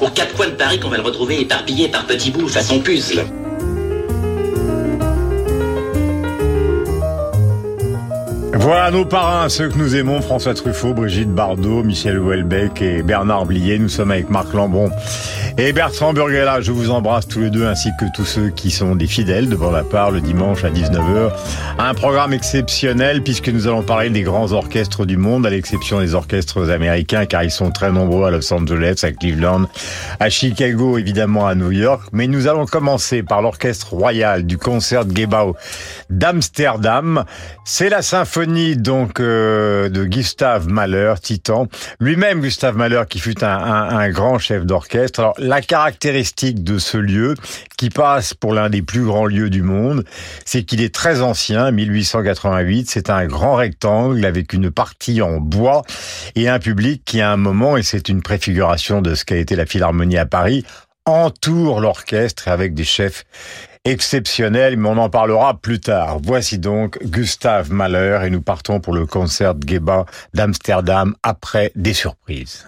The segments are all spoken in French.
Aux quatre coins de Paris qu'on va le retrouver éparpillé par petits bouts façon puzzle. Voilà nos parrains, ceux que nous aimons, François Truffaut, Brigitte Bardot, Michel Houellebecq et Bernard Blier. Nous sommes avec Marc Lambron et Bertrand Burguela. Je vous embrasse tous les deux ainsi que tous ceux qui sont des fidèles devant la part le dimanche à 19h. Un programme exceptionnel puisque nous allons parler des grands orchestres du monde, à l'exception des orchestres américains car ils sont très nombreux à Los Angeles, à Cleveland, à Chicago, évidemment à New York. Mais nous allons commencer par l'orchestre royal du concert d'Amsterdam. C'est la symphonie donc euh, de Gustave Mahler, Titan. Lui-même Gustave Mahler qui fut un, un, grand chef d'orchestre. La caractéristique de ce lieu, qui passe pour l'un des plus grands lieux du monde, c'est qu'il est très ancien, 1888. C'est un grand rectangle avec une partie en bois et un public qui à un moment, et c'est une préfiguration de ce qu'a été la Philharmonie à Paris, entoure l'orchestre avec des chefs exceptionnels, mais on en parlera plus tard. Voici donc Gustave Mahler et nous partons pour le concert de Geba d'Amsterdam après des surprises.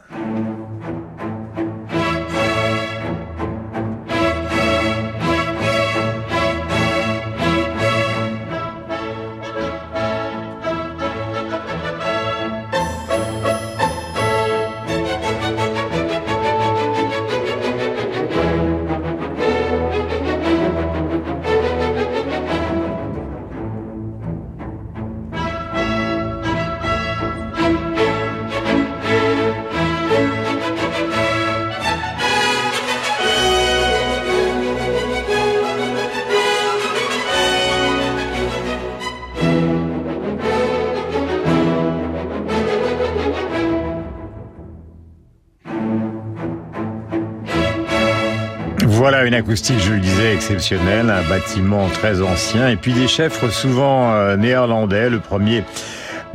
Une acoustique, je le disais, exceptionnelle, un bâtiment très ancien et puis des chefs souvent euh, néerlandais. Le premier,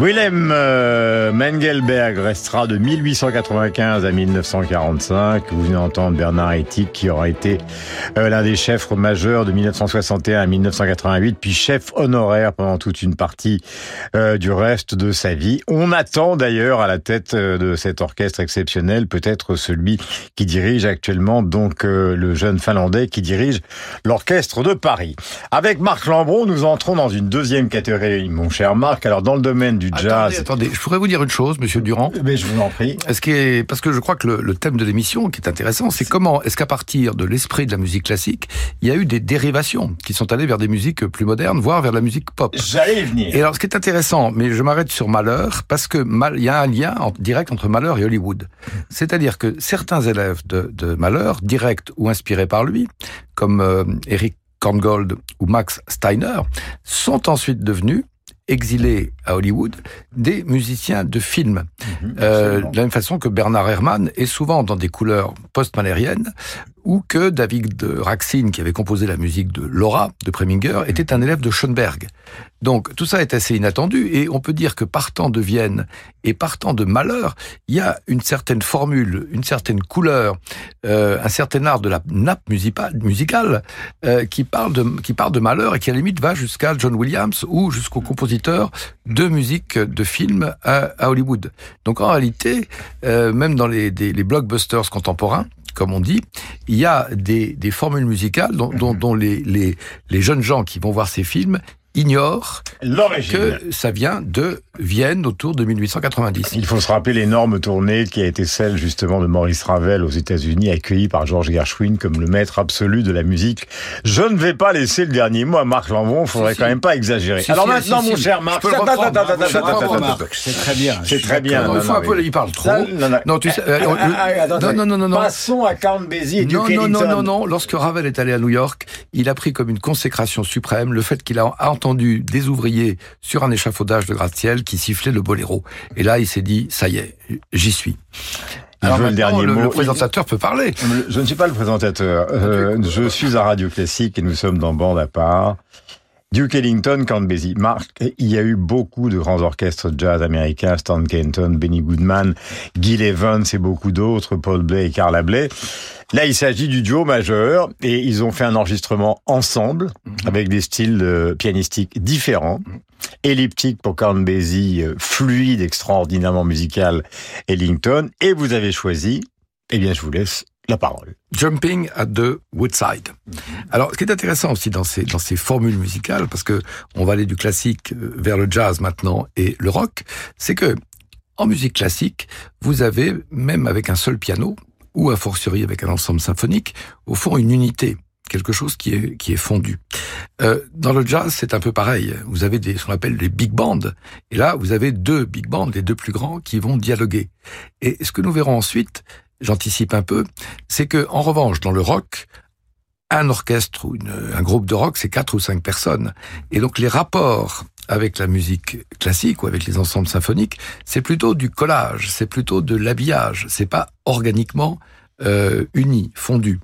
Willem euh, Mengelberg restera de 1895 à 1945. Vous venez d'entendre Bernard Ethique qui aura été euh, l'un des chefs majeurs de 1961 à 1988, puis chef honoraire pendant toute une partie euh, du reste de sa vie. On attend d'ailleurs à la tête de cet orchestre exceptionnel peut-être celui qui dirige actuellement donc le jeune Finlandais qui dirige l'orchestre de Paris. Avec Marc Lambron, nous entrons dans une deuxième catégorie, mon cher Marc. Alors dans le domaine du jazz, attendez, je pourrais vous dire une chose, Monsieur Durand. mais je vous en prie. Est-ce qui est, parce que je crois que le, le thème de l'émission qui est intéressant, c'est comment est-ce qu'à partir de l'esprit de la musique classique, il y a eu des dérivations qui sont allées vers des musiques plus modernes, voire vers la musique pop. J'allais y venir. Et alors, ce qui est intéressant, mais je m'arrête sur Malheur, parce que Mal- il y a un lien en- direct entre Malheur et Hollywood. C'est-à-dire que certains élèves de, de Malheur, directs ou inspirés par lui, comme euh, Eric Korngold ou Max Steiner, sont ensuite devenus exilés à Hollywood, des musiciens de film. Euh, de la même façon que Bernard Herrmann est souvent dans des couleurs post-malériennes, ou que David Raksin, qui avait composé la musique de Laura, de Preminger, était un élève de Schoenberg. Donc tout ça est assez inattendu, et on peut dire que partant de Vienne et partant de Malheur, il y a une certaine formule, une certaine couleur, euh, un certain art de la nappe musicale, musicale euh, qui, parle de, qui part de Malheur et qui à la limite va jusqu'à John Williams ou jusqu'au compositeur de musique de film à, à Hollywood. Donc en réalité, euh, même dans les, des- les blockbusters contemporains, comme on dit, il y a des, des formules musicales dont, dont, dont les, les, les jeunes gens qui vont voir ces films L'origine. que ça vient de Vienne autour de 1890. Il faut se rappeler l'énorme tournée qui a été celle justement de Maurice Ravel aux États-Unis, accueilli par George Gershwin comme le maître absolu de la musique. Je ne vais pas laisser le dernier mot à Marc Lambron, faudrait Si, quand si. même pas exagérer. Si, Alors si, maintenant, si, mon si. cher Marc. C'est très bien. C'est très bien. Non, Non, il faut un peu, il parle trop. Non, non. Non, tu sais, attends, non, non, non, non, non. Passons à Count Basie et Non, Duke non, non, non, non. Lorsque Ravel est allé à New York, il a pris comme une consécration suprême le fait qu'il a entendu des ouvriers sur un échafaudage de gratte-ciel qui sifflaient le boléro. Et là, il s'est dit, ça y est, j'y suis. Il Alors veut le dernier le, mot. le présentateur peut parler. Je ne suis pas le présentateur. Euh, je suis à Radio Classique et nous sommes dans Bande à part. Duke Ellington, Count Basie. Marc, il y a eu beaucoup de grands orchestres jazz américains, Stan Kenton, Benny Goodman, Gil Evans et beaucoup d'autres, Paul Bley et Carla Bley. Là, il s'agit du duo majeur et ils ont fait un enregistrement ensemble avec des styles euh, pianistiques différents. Elliptique pour Count Basie, euh, fluide, extraordinairement musical Ellington. Et vous avez choisi, eh bien, je vous laisse parole. Jumping at the Woodside. Alors, ce qui est intéressant aussi dans ces, dans ces formules musicales, parce que on va aller du classique euh, vers le jazz maintenant et le rock, c'est que, en musique classique, vous avez, même avec un seul piano, ou a fortiori avec un ensemble symphonique, au fond une unité, quelque chose qui est, qui est fondu. Euh, dans le jazz, c'est un peu pareil. Vous avez des, ce qu'on appelle les big bands, et là, vous avez deux big bands, les deux plus grands, qui vont dialoguer. Et ce que nous verrons ensuite, j'anticipe un peu, c'est que, en revanche, dans le rock, un orchestre ou un groupe de rock, c'est quatre ou cinq personnes. Et donc, les rapports avec la musique classique ou avec les ensembles symphoniques, c'est plutôt du collage, c'est plutôt de l'habillage, c'est pas organiquement euh, uni, fondu.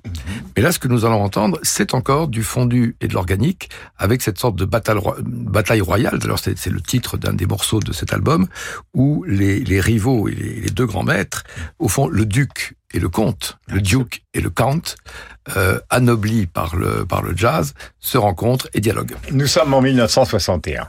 Mais là, ce que nous allons entendre, c'est encore du fondu et de l'organique, avec cette sorte de bataille, ro- bataille royale. Alors, c'est c'est le titre d'un des morceaux de cet album, où les, les rivaux et les, les deux grands maîtres, au fond, le duc et le comte, le duke et le count, euh, anoblis par le, par le jazz, se rencontrent et dialoguent. Nous sommes en 1961.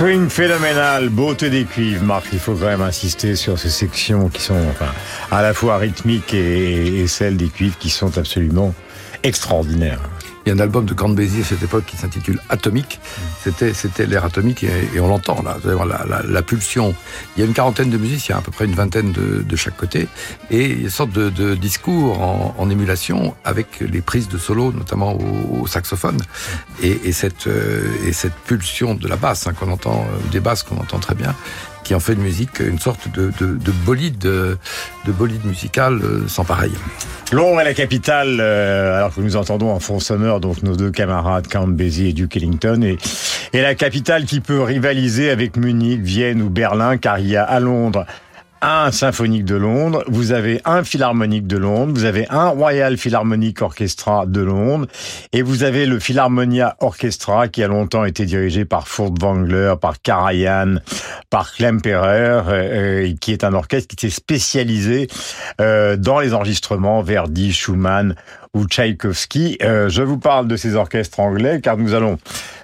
Swing phénoménal, beauté des cuivres. Marc, il faut quand même insister sur ces sections qui sont enfin, à la fois rythmiques et, et celles des cuivres qui sont absolument extraordinaires. A un album de Count Basie à cette époque qui s'intitule Atomique. C'était, c'était l'air atomique et, on l'entend là. La, pulsion. Il y a une quarantaine de musiciens, à peu près une vingtaine de, chaque côté, et une sorte de, discours en, émulation avec les prises de solo, notamment au, saxophone, et, et, cette, euh, et cette pulsion de la basse hein, qu'on entend, des basses qu'on entend très bien, qui en fait une musique, une sorte de, de, de bolide, de, musical sans pareil. Londres est la capitale, euh, alors que nous entendons en fond sonore donc nos deux camarades Count Basie et Duke Ellington, et, et la capitale qui peut rivaliser avec Munich, Vienne ou Berlin, car il y a à Londres un symphonique de Londres, vous avez un philharmonique de Londres, vous avez un Royal Philharmonic Orchestra de Londres, et vous avez le Philharmonia Orchestra qui a longtemps été dirigé par Furtwängler, par Karajan, par Klemperer, euh, qui est un orchestre qui s'est spécialisé euh, dans les enregistrements Verdi, Schumann ou Tchaïkovski. Euh, je vous parle de ces orchestres anglais car nous allons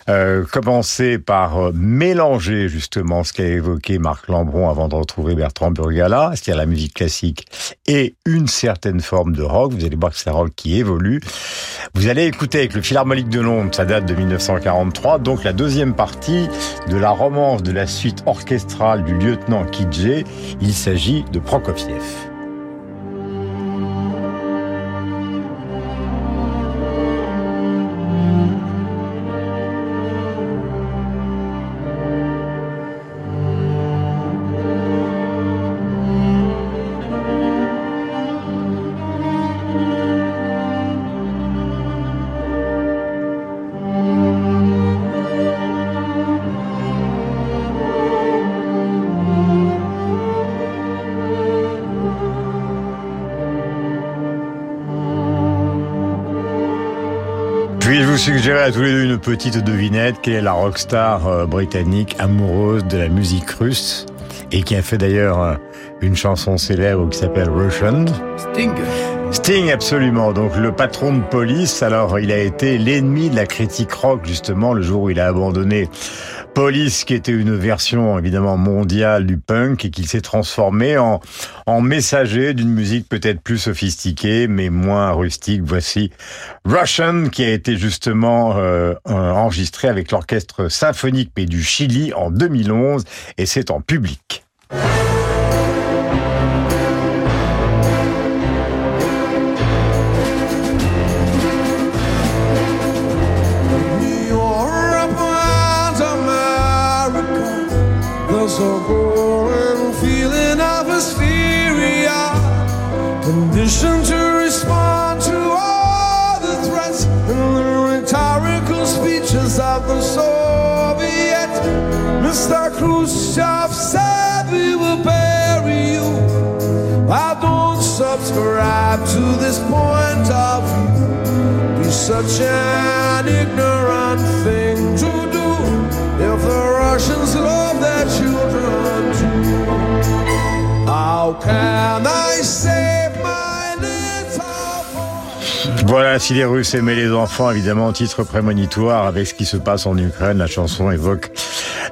euh, commencer par euh, mélanger justement ce qu'a évoqué Marc Lambron avant de retrouver Bertrand Burgala, c'est-à-dire la musique classique et une certaine forme de rock? Vous allez voir que c'est un rock qui évolue. Vous allez écouter avec le Philharmonique de Londres, ça date de 1943, donc la deuxième partie de la romance de la suite orchestrale du lieutenant Kidje. Il s'agit de Prokofiev. Suggérer à tous les deux une petite devinette. Quelle est la rockstar euh, britannique amoureuse de la musique russe et qui a fait d'ailleurs euh, une chanson célèbre qui s'appelle Russian? Sting. Sting, absolument. Donc le patron de police, alors il a été l'ennemi de la critique rock justement le jour où il a abandonné Police, qui était une version évidemment mondiale du punk et qu'il s'est transformé en, en messager d'une musique peut-être plus sophistiquée mais moins rustique. Voici Russian, qui a été justement euh, enregistré avec l'orchestre symphonique du Chili en 2011 et c'est en public. position to respond to all the threats and the rhetorical speeches of the Soviet. Mr. Khrushchev said we will bury you. I don't subscribe to this point of view. Be such an ignorant. Voilà, si les Russes aimaient les enfants, évidemment, titre prémonitoire avec ce qui se passe en Ukraine, la chanson évoque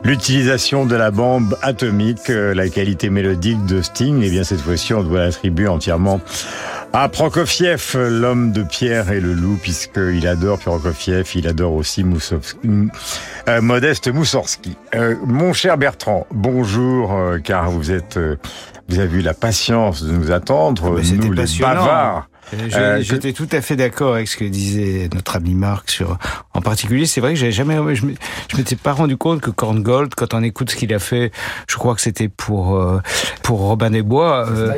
L'utilisation de la bombe atomique, euh, la qualité mélodique de Sting, et eh bien cette fois-ci on doit l'attribuer entièrement à Prokofiev, l'homme de pierre et le loup, puisqu'il adore Prokofiev, il adore aussi euh, Modeste Moussorski. Euh, mon cher Bertrand, bonjour, car vous êtes, vous avez eu la patience de nous attendre, nous les bavards. Euh, j'étais tout à fait d'accord avec ce que disait notre ami Marc sur, en particulier, c'est vrai que j'avais jamais, je m'étais pas rendu compte que Korngold, quand on écoute ce qu'il a fait, je crois que c'était pour euh, pour Robin des Bois. Euh,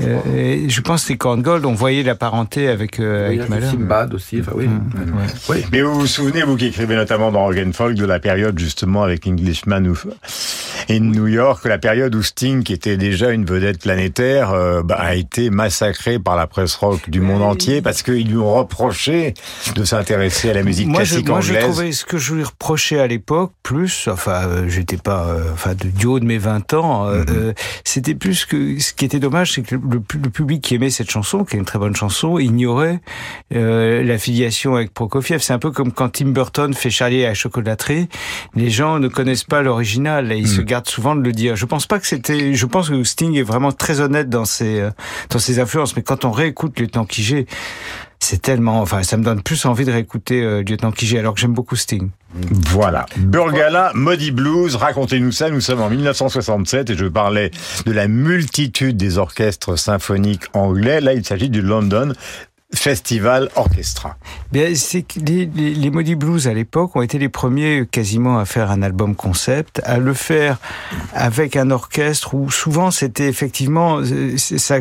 euh je pense que c'est Korngold, on voyait la parenté avec avec Mahler. Simbad aussi, enfin oui. Mmh, oui. Mais vous vous souvenez, vous qui écrivez notamment dans Organ Folk, de la période justement avec Englishman et New York, la période où Sting, qui était déjà une vedette planétaire, bah, a été massacré par la presse rock du monde entier parce qu'ils lui ont reproché de s'intéresser à la musique classique je, moi, anglaise. Je trouvais ce que je lui reprochais à l'époque, plus, enfin, euh, j'étais pas, euh, enfin, du haut de mes 20 ans, euh, mhm. c'était plus que ce qui était dommage, c'est que le, le, public qui aimait cette chanson, qui est une très bonne chanson, ignorait la filiation avec Prokofiev. C'est un peu comme quand Tim Burton fait Charlie à la chocolaterie, les gens ne connaissent pas l'original et ils se mhm. gardent souvent de le dire. Je pense pas que c'était, je pense que Sting est vraiment très honnête dans ses dans ses influences, mais quand on réécoute le temps Kijé, c'est tellement, enfin, ça me donne plus envie de réécouter euh, Lieutenant Kijé, alors que j'aime beaucoup Sting. Voilà. Burgala, Modi Blues, racontez-nous ça. Nous sommes en 1967 et je parlais de la multitude des orchestres symphoniques anglais. Là, il s'agit du London Festival Orchestra. Bien, c'est que les, les, les Blues à l'époque ont été les premiers quasiment à faire un album concept, à le faire avec un orchestre où souvent c'était effectivement ça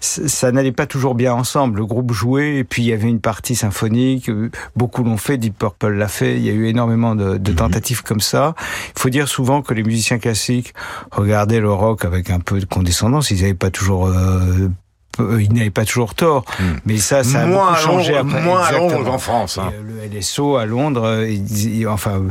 ça n'allait pas toujours bien ensemble. Le groupe jouait et puis il y avait une partie symphonique. Beaucoup l'ont fait, Deep Purple l'a fait. Il y a eu énormément de, de mhm. tentatives comme ça. Il faut dire souvent que les musiciens classiques regardaient le rock avec un peu de condescendance. Ils n'avaient pas toujours euh, euh, il n'avait pas toujours tort, hmm. mais ça, ça a moins beaucoup changé après. Moins à Londres qu'en France. Hein. Euh, le LSO à Londres, euh, enfin,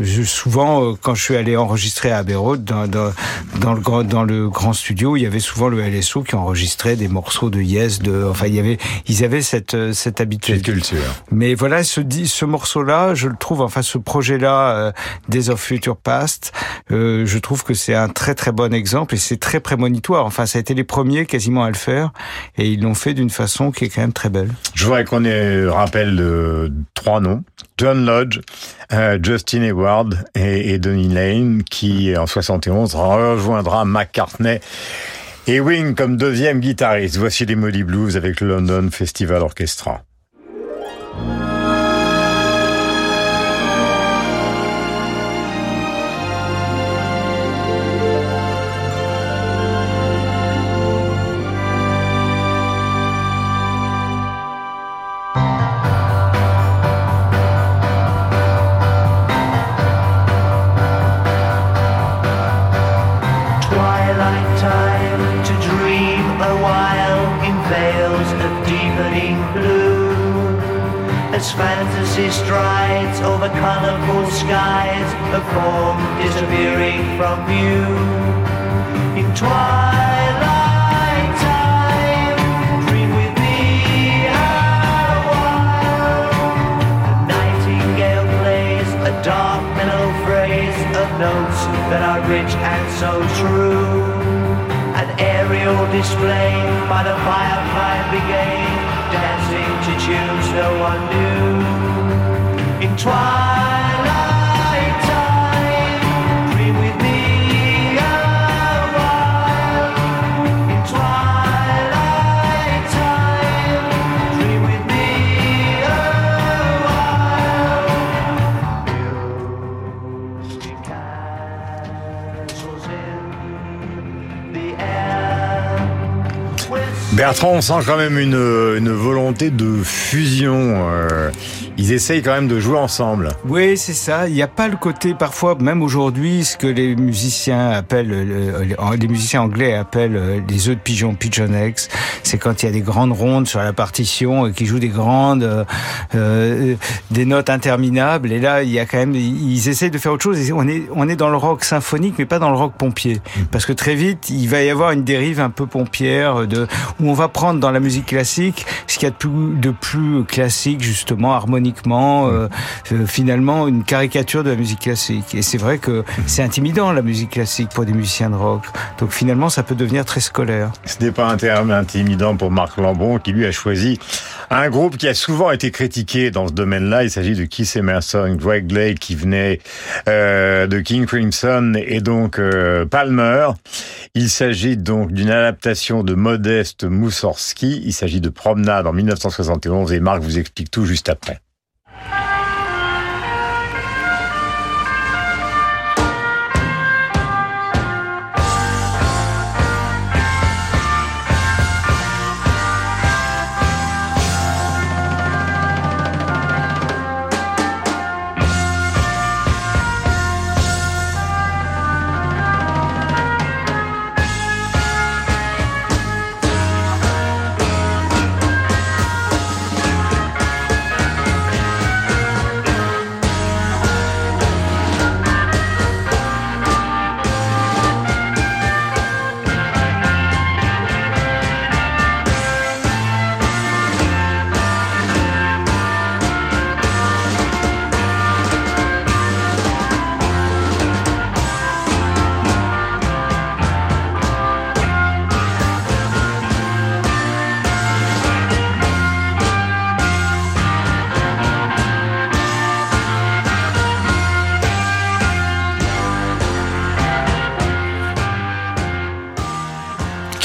je, souvent, quand je suis allé enregistrer à Abbey Road, dans, dans, dans, le, dans le grand studio, il y avait souvent le LSO qui enregistrait des morceaux de Yes, de, enfin, il y avait, ils avaient cette, cette habitude. Cette culture. Mais voilà, ce, ce morceau-là, je le trouve, enfin, ce projet-là, euh, Days of Future Past, euh, je trouve que c'est un très très bon exemple et c'est très prémonitoire. Enfin, ça a été les premiers quasiment à le faire et ils l'ont fait d'une façon qui est quand même très belle. Je voudrais qu'on ait rappel de trois noms. John Lodge, euh, Justin Hayward et, et Donny Lane qui en 71 rejoindra McCartney et Wing comme deuxième guitariste. Voici les Moody Blues avec le London Festival Orchestra. As fantasy strides over colorful skies, a form disappearing from view. In twilight time, dream with me a while. A nightingale plays a dark mellow phrase of notes that are rich and so true. An aerial display by the Firefly Brigade, dancing to tunes no one knew. Bertrand, on sent quand même une, volonté de fusion. euh, ils essayent quand même de jouer ensemble. Oui, c'est ça. Il n'y a pas le côté, parfois, même aujourd'hui, ce que les musiciens appellent, le- les- musiciens anglais appellent euh, les œufs de pigeon, pigeon eggs. C'est quand il y a des grandes rondes sur la partition et qui jouent des grandes, euh, euh, des notes interminables. Et là, il y a quand même, ils essayent de faire autre chose. Et on est, on est dans le rock symphonique, mais pas dans le rock pompier. Parce que très vite, il va y avoir une dérive un peu pompière de, où on va prendre dans la musique classique ce qu'il y a de plus, de plus classique, justement, harmoniquement, euh, euh, finalement, une caricature de la musique classique. Et c'est vrai que c'est intimidant, la musique classique, pour des musiciens de rock. Donc finalement, ça peut devenir très scolaire. Ce n'est pas un terme intimidant pour Marc Lambon qui lui a choisi un groupe qui a souvent été critiqué dans ce domaine-là. Il s'agit de Keith Emerson, Greg Lake qui venait euh, de King Crimson et donc euh, Palmer. Il s'agit donc d'une adaptation de Modeste Moussorski. Il s'agit de Promenade en 1971 et Marc vous explique tout juste après.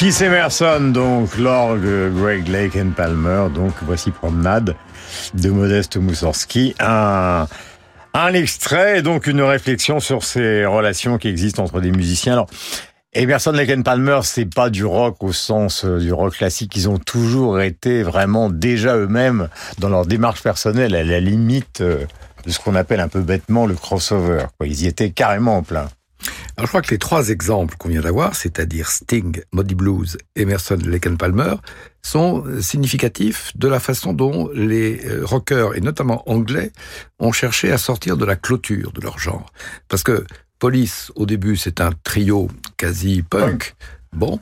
Emerson, donc, l'orgue Greg Lake and Palmer, donc voici Promenade de Modeste Moussorski. Un, un extrait, donc une réflexion sur ces relations qui existent entre des musiciens. Alors, Emerson, Lake and Palmer, c'est pas du rock au sens euh, du rock classique. Ils ont toujours été vraiment déjà eux-mêmes dans leur démarche personnelle à la limite euh, de ce qu'on appelle un peu bêtement le crossover. Ils y étaient carrément en plein. Alors, je crois que les trois exemples qu'on vient d'avoir, c'est-à-dire Sting, Moody Blues, Emerson, Lake and Palmer, sont significatifs de la façon dont les euh, rockers, et notamment anglais, ont cherché à sortir de la clôture de leur genre. Parce que Police, au début, c'est un trio quasi punk. Bon,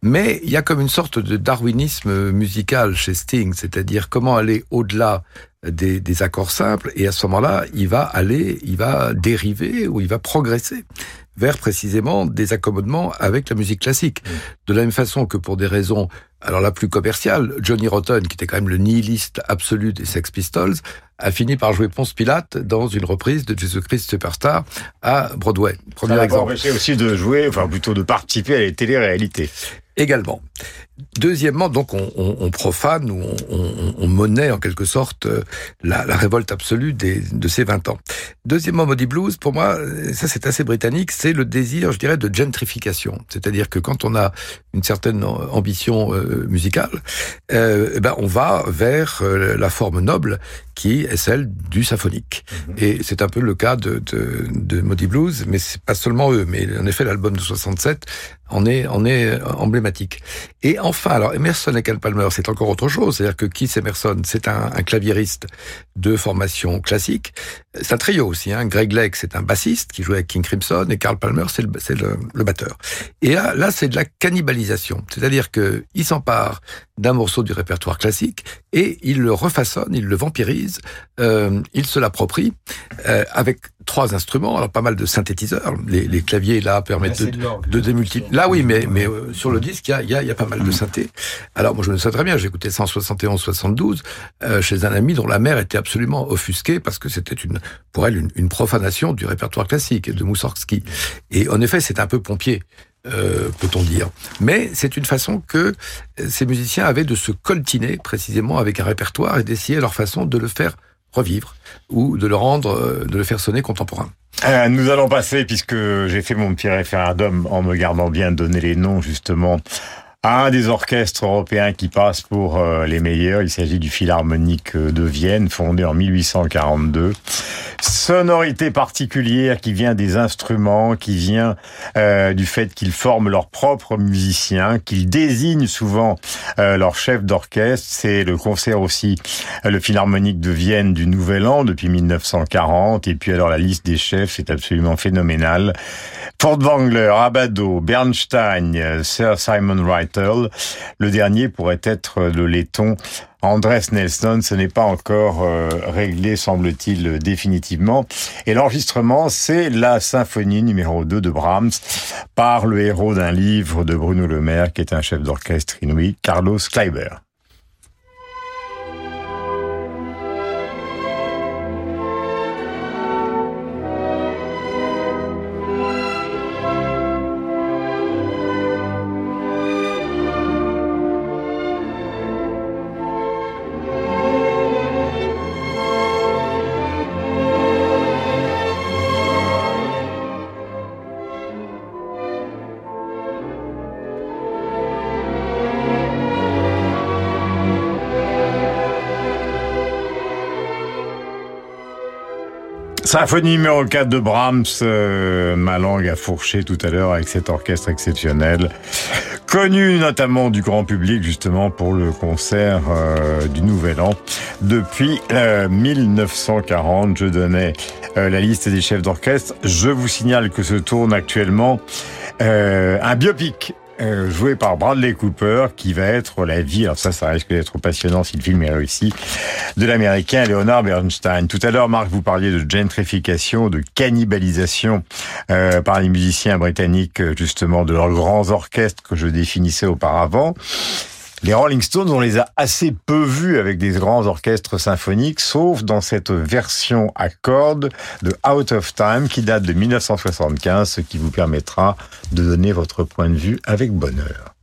mais il y a comme une sorte de darwinisme musical chez Sting, c'est-à-dire comment aller au-delà des accords simples, et à ce moment-là, il va aller, il va dériver ou il va progresser vers précisément des accommodements avec la musique classique. De la même façon que pour des raisons, alors la plus commerciale, Johnny Rotten, qui était quand même le nihiliste absolu des Sex Pistols, a fini par jouer Ponce Pilate dans une reprise de Jésus-Christ Superstar à Broadway. Premier Ça exemple. empêché aussi de jouer, enfin plutôt de participer à les téléréalités. Également. Deuxièmement, donc on, on- on profane ou on, on- on monnaie en quelque sorte euh, la, la révolte absolue des, de ces 20 ans. Deuxièmement, Moody Blues, pour moi, ça c'est assez britannique, c'est le désir, je dirais, de gentrification. C'est-à-dire que quand on a une certaine ambition euh, musicale, euh, eh ben on va vers euh, la forme noble qui est celle du symphonique. Et c'est un peu le cas de, de, de Moody Blues, mais c'est pas seulement eux. Mais en effet, l'album de 67 on est, on est euh, emblématique. Et enfin, alors Emerson et Carl Palmer, c'est encore autre chose. C'est-à-dire que Keith Emerson, c'est un, un claviériste de formation classique. C'est un trio aussi. Hein. Greg Lake, c'est un bassiste qui jouait avec King Crimson, et Carl Palmer, c'est le, le, le batteur. Et là, là c'est de la cannibalisation. C'est-à-dire que il s'empare d'un morceau du répertoire classique et il le refaçonne, il le vampirise, euh, il se l'approprie euh, avec trois instruments, alors pas mal de synthétiseurs. Les, les claviers là permettent de, de démultiplier. Là oui, mais, mais euh, sur le disque, il y a, il y, a, y a pas mal de synthé. Alors moi je me sais très bien, j'ai écouté 171-72 euh, chez un ami dont la mère était absolument offusquée parce que c'était une pour elle une, une, profanation du répertoire classique de Moussorgsky. Et en effet, c'est un peu pompier. Euh, peut-on dire. Mais c'est une façon que ces musiciens avaient de se coltiner précisément avec un répertoire et d'essayer leur façon de le faire revivre ou de le rendre, euh, de le faire sonner contemporain. Euh, nous allons passer, puisque j'ai fait mon petit référendum en me gardant bien donner les noms justement un des orchestres européens qui passe pour euh, les meilleurs. Il s'agit du Philharmonique de Vienne, fondé en 1842. Sonorité particulière qui vient des instruments, qui vient euh, du fait qu'ils forment leurs propres musiciens, qu'ils désignent souvent euh, leur chef d'orchestre. C'est le concert aussi, euh, le Philharmonique de Vienne du Nouvel An depuis 1940. Et puis alors la liste des chefs, c'est absolument phénoménal. Furtwängler, Abado, Bernstein, Sir Simon Le dernier pourrait être le laiton Andrés Nelson, ce n'est pas encore euh, réglé, semble-t-il, définitivement. Et l'enregistrement, c'est la symphonie numéro 2 de Brahms par le héros d'un livre de Bruno Le Maire, qui est un chef d'orchestre inouï, Carlos Kleiber. Symphonie numéro 4 de Brahms, euh, ma langue a fourché tout à l'heure avec cet orchestre exceptionnel, connu notamment du grand public justement pour le concert euh, du Nouvel An. Depuis euh, 1940, je donnais euh, la liste des chefs d'orchestre. Je vous signale que se tourne actuellement euh, un biopic euh, joué par Bradley Cooper, qui va être la vie, alors ça, ça risque d'être passionnant si le film est réussi, de l'américain Leonard Bernstein. Tout à l'heure, Marc, vous parliez de gentrification, de cannibalisation euh, par les musiciens britanniques, justement, de leurs grands orchestres que je définissais auparavant. Les Rolling Stones, on les a assez peu vus avec des grands orchestres symphoniques, sauf dans cette version à cordes de Out of Time qui date de 1975, ce qui vous permettra de donner votre point de vue avec bonheur.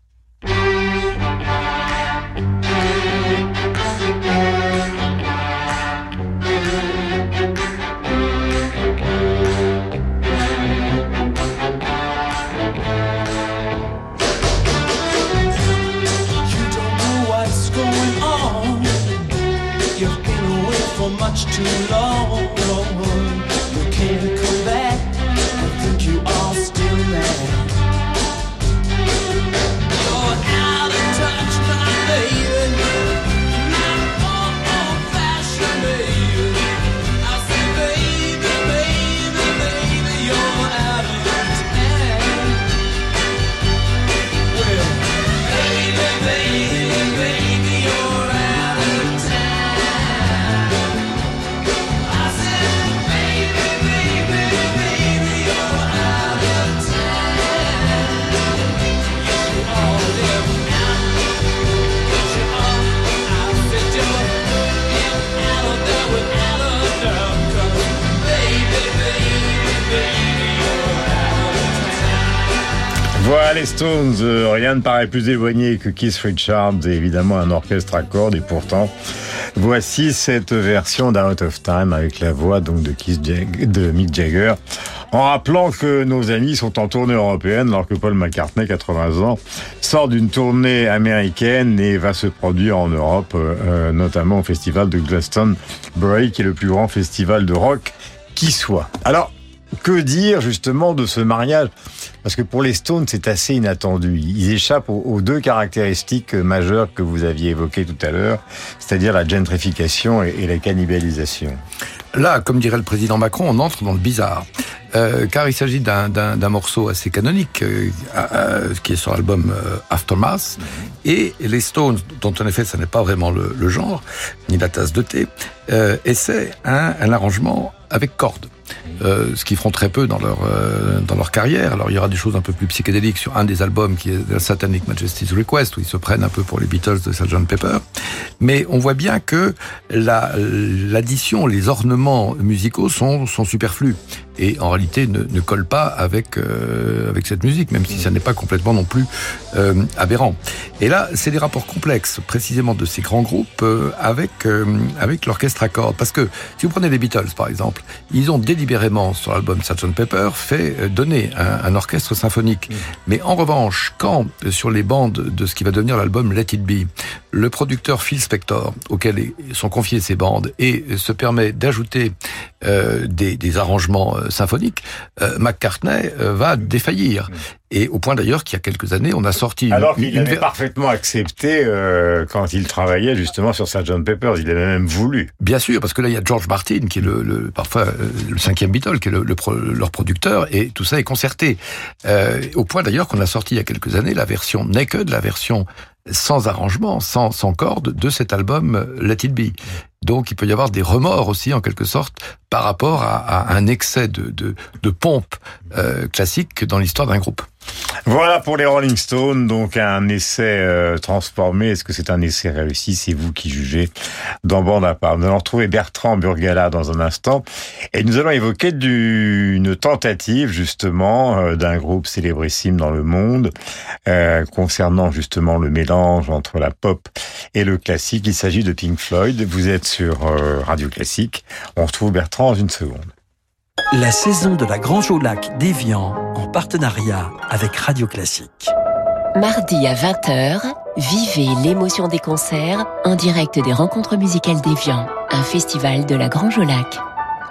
Les Stones, euh, rien ne paraît plus éloigné que Keith Richards et évidemment un orchestre à cordes et pourtant voici cette version d'Out of Time avec la voix donc de, Keith de Mick Jagger en rappelant que nos amis sont en tournée européenne alors que Paul McCartney, 80 ans, sort d'une tournée américaine et va se produire en Europe, euh, euh, notamment au festival de Glastonbury qui est le plus grand festival de rock qui soit. Alors, que dire justement de ce mariage Parce que pour les Stones, c'est assez inattendu. Ils échappent aux, deux caractéristiques majeures que vous aviez évoquées tout à l'heure, c'est-à-dire la gentrification et, la cannibalisation. Là, comme dirait le président Macron, on entre dans le bizarre. Euh, car il s'agit d'un morceau assez canonique euh, euh, qui est sur l'album Aftermath et les Stones, dont en effet ça n'est pas vraiment le, genre ni la tasse de thé, essaient un, un arrangement avec cordes. Euh, ce qu'ils feront très peu dans leur euh, dans leur carrière. Alors il y aura des choses un peu plus psychédéliques sur un des albums qui est Satanic Majesty's Request où ils se prennent un peu pour les Beatles de Sgt Pepper. Mais on voit bien que l'addition, les ornements musicaux sont sont superflus et en réalité ne, ne collent pas avec euh, avec cette musique, même si ça n'est pas complètement non plus aberrant. Et là, c'est des rapports complexes, précisément de ces grands groupes avec avec l'orchestre à cordes, parce que si vous prenez les Beatles par exemple, ils ont délibérément sur l'album Sgt Pepper fait euh, donner un, orchestre symphonique. Mais en revanche, quand euh, sur les bandes de ce qui va devenir l'album Let It Be, le producteur Phil Spector, auquel sont confiées ces bandes, et se permet d'ajouter euh, des, des, arrangements symphoniques, McCartney va défaillir. Mm. Et au point d'ailleurs qu'il y a quelques années, on a sorti... Alors qu'il avait parfaitement accepté euh, quand il travaillait justement sur Sgt Pepper. Il avait même voulu. Bien sûr, parce que là, il y a George Martin, qui est le, le parfois euh, le cinquième Beatle, qui est le, le leur producteur, et tout ça est concerté. Euh, au point d'ailleurs qu'on a sorti il y a quelques années la version naked, la version sans arrangement, sans, sans corde de cet album euh, Let It Be. Donc il peut y avoir des remords aussi en quelque sorte par rapport à, à un excès de, de, de pompe euh, classique dans l'histoire d'un groupe. Voilà pour les Rolling Stones, donc un essai euh, transformé. Est-ce que c'est un essai réussi? C'est vous qui jugez dans Bande à part. Nous allons retrouver Bertrand Burgala dans un instant et nous allons évoquer du, une tentative justement euh, d'un groupe célébrissime dans le monde euh, concernant justement le mélange entre la pop et le classique. Il s'agit de Pink Floyd. Vous êtes sur Radio Classique. On retrouve Bertrand dans une seconde. La saison de la Grange au Lac d'Evian en partenariat avec Radio Classique. Mardi à 20h, vivez l'émotion des concerts en direct des rencontres musicales d'Evian, un festival de la Grange au Lac.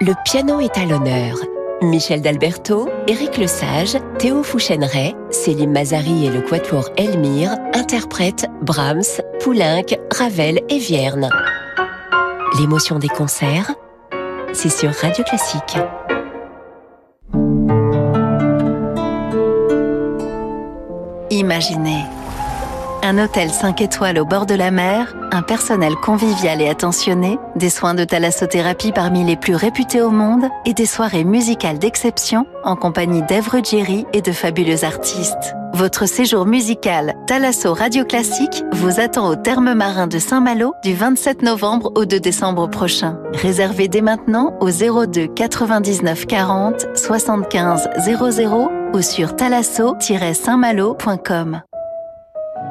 Le piano est à l'honneur. Michel D'Alberto, Éric Lesage, Théo Fouchenray, Céline Mazari et le quatuor Elmire interprètent Brahms, Poulenc, Ravel et Vierne. L'émotion des concerts, c'est sur Radio Classique. Imaginez un hôtel 5 étoiles au bord de la mer, un personnel convivial et attentionné, des soins de thalassothérapie parmi les plus réputés au monde et des soirées musicales d'exception en compagnie d'Ève Ruggieri et de fabuleux artistes. Votre séjour musical Thalasso Radio Classique vous attend au terme marin de Saint-Malo du 27 novembre au 2 décembre prochain. Réservez dès maintenant au 02 99 40 75 00 ou sur thalasso-saintmalo.com.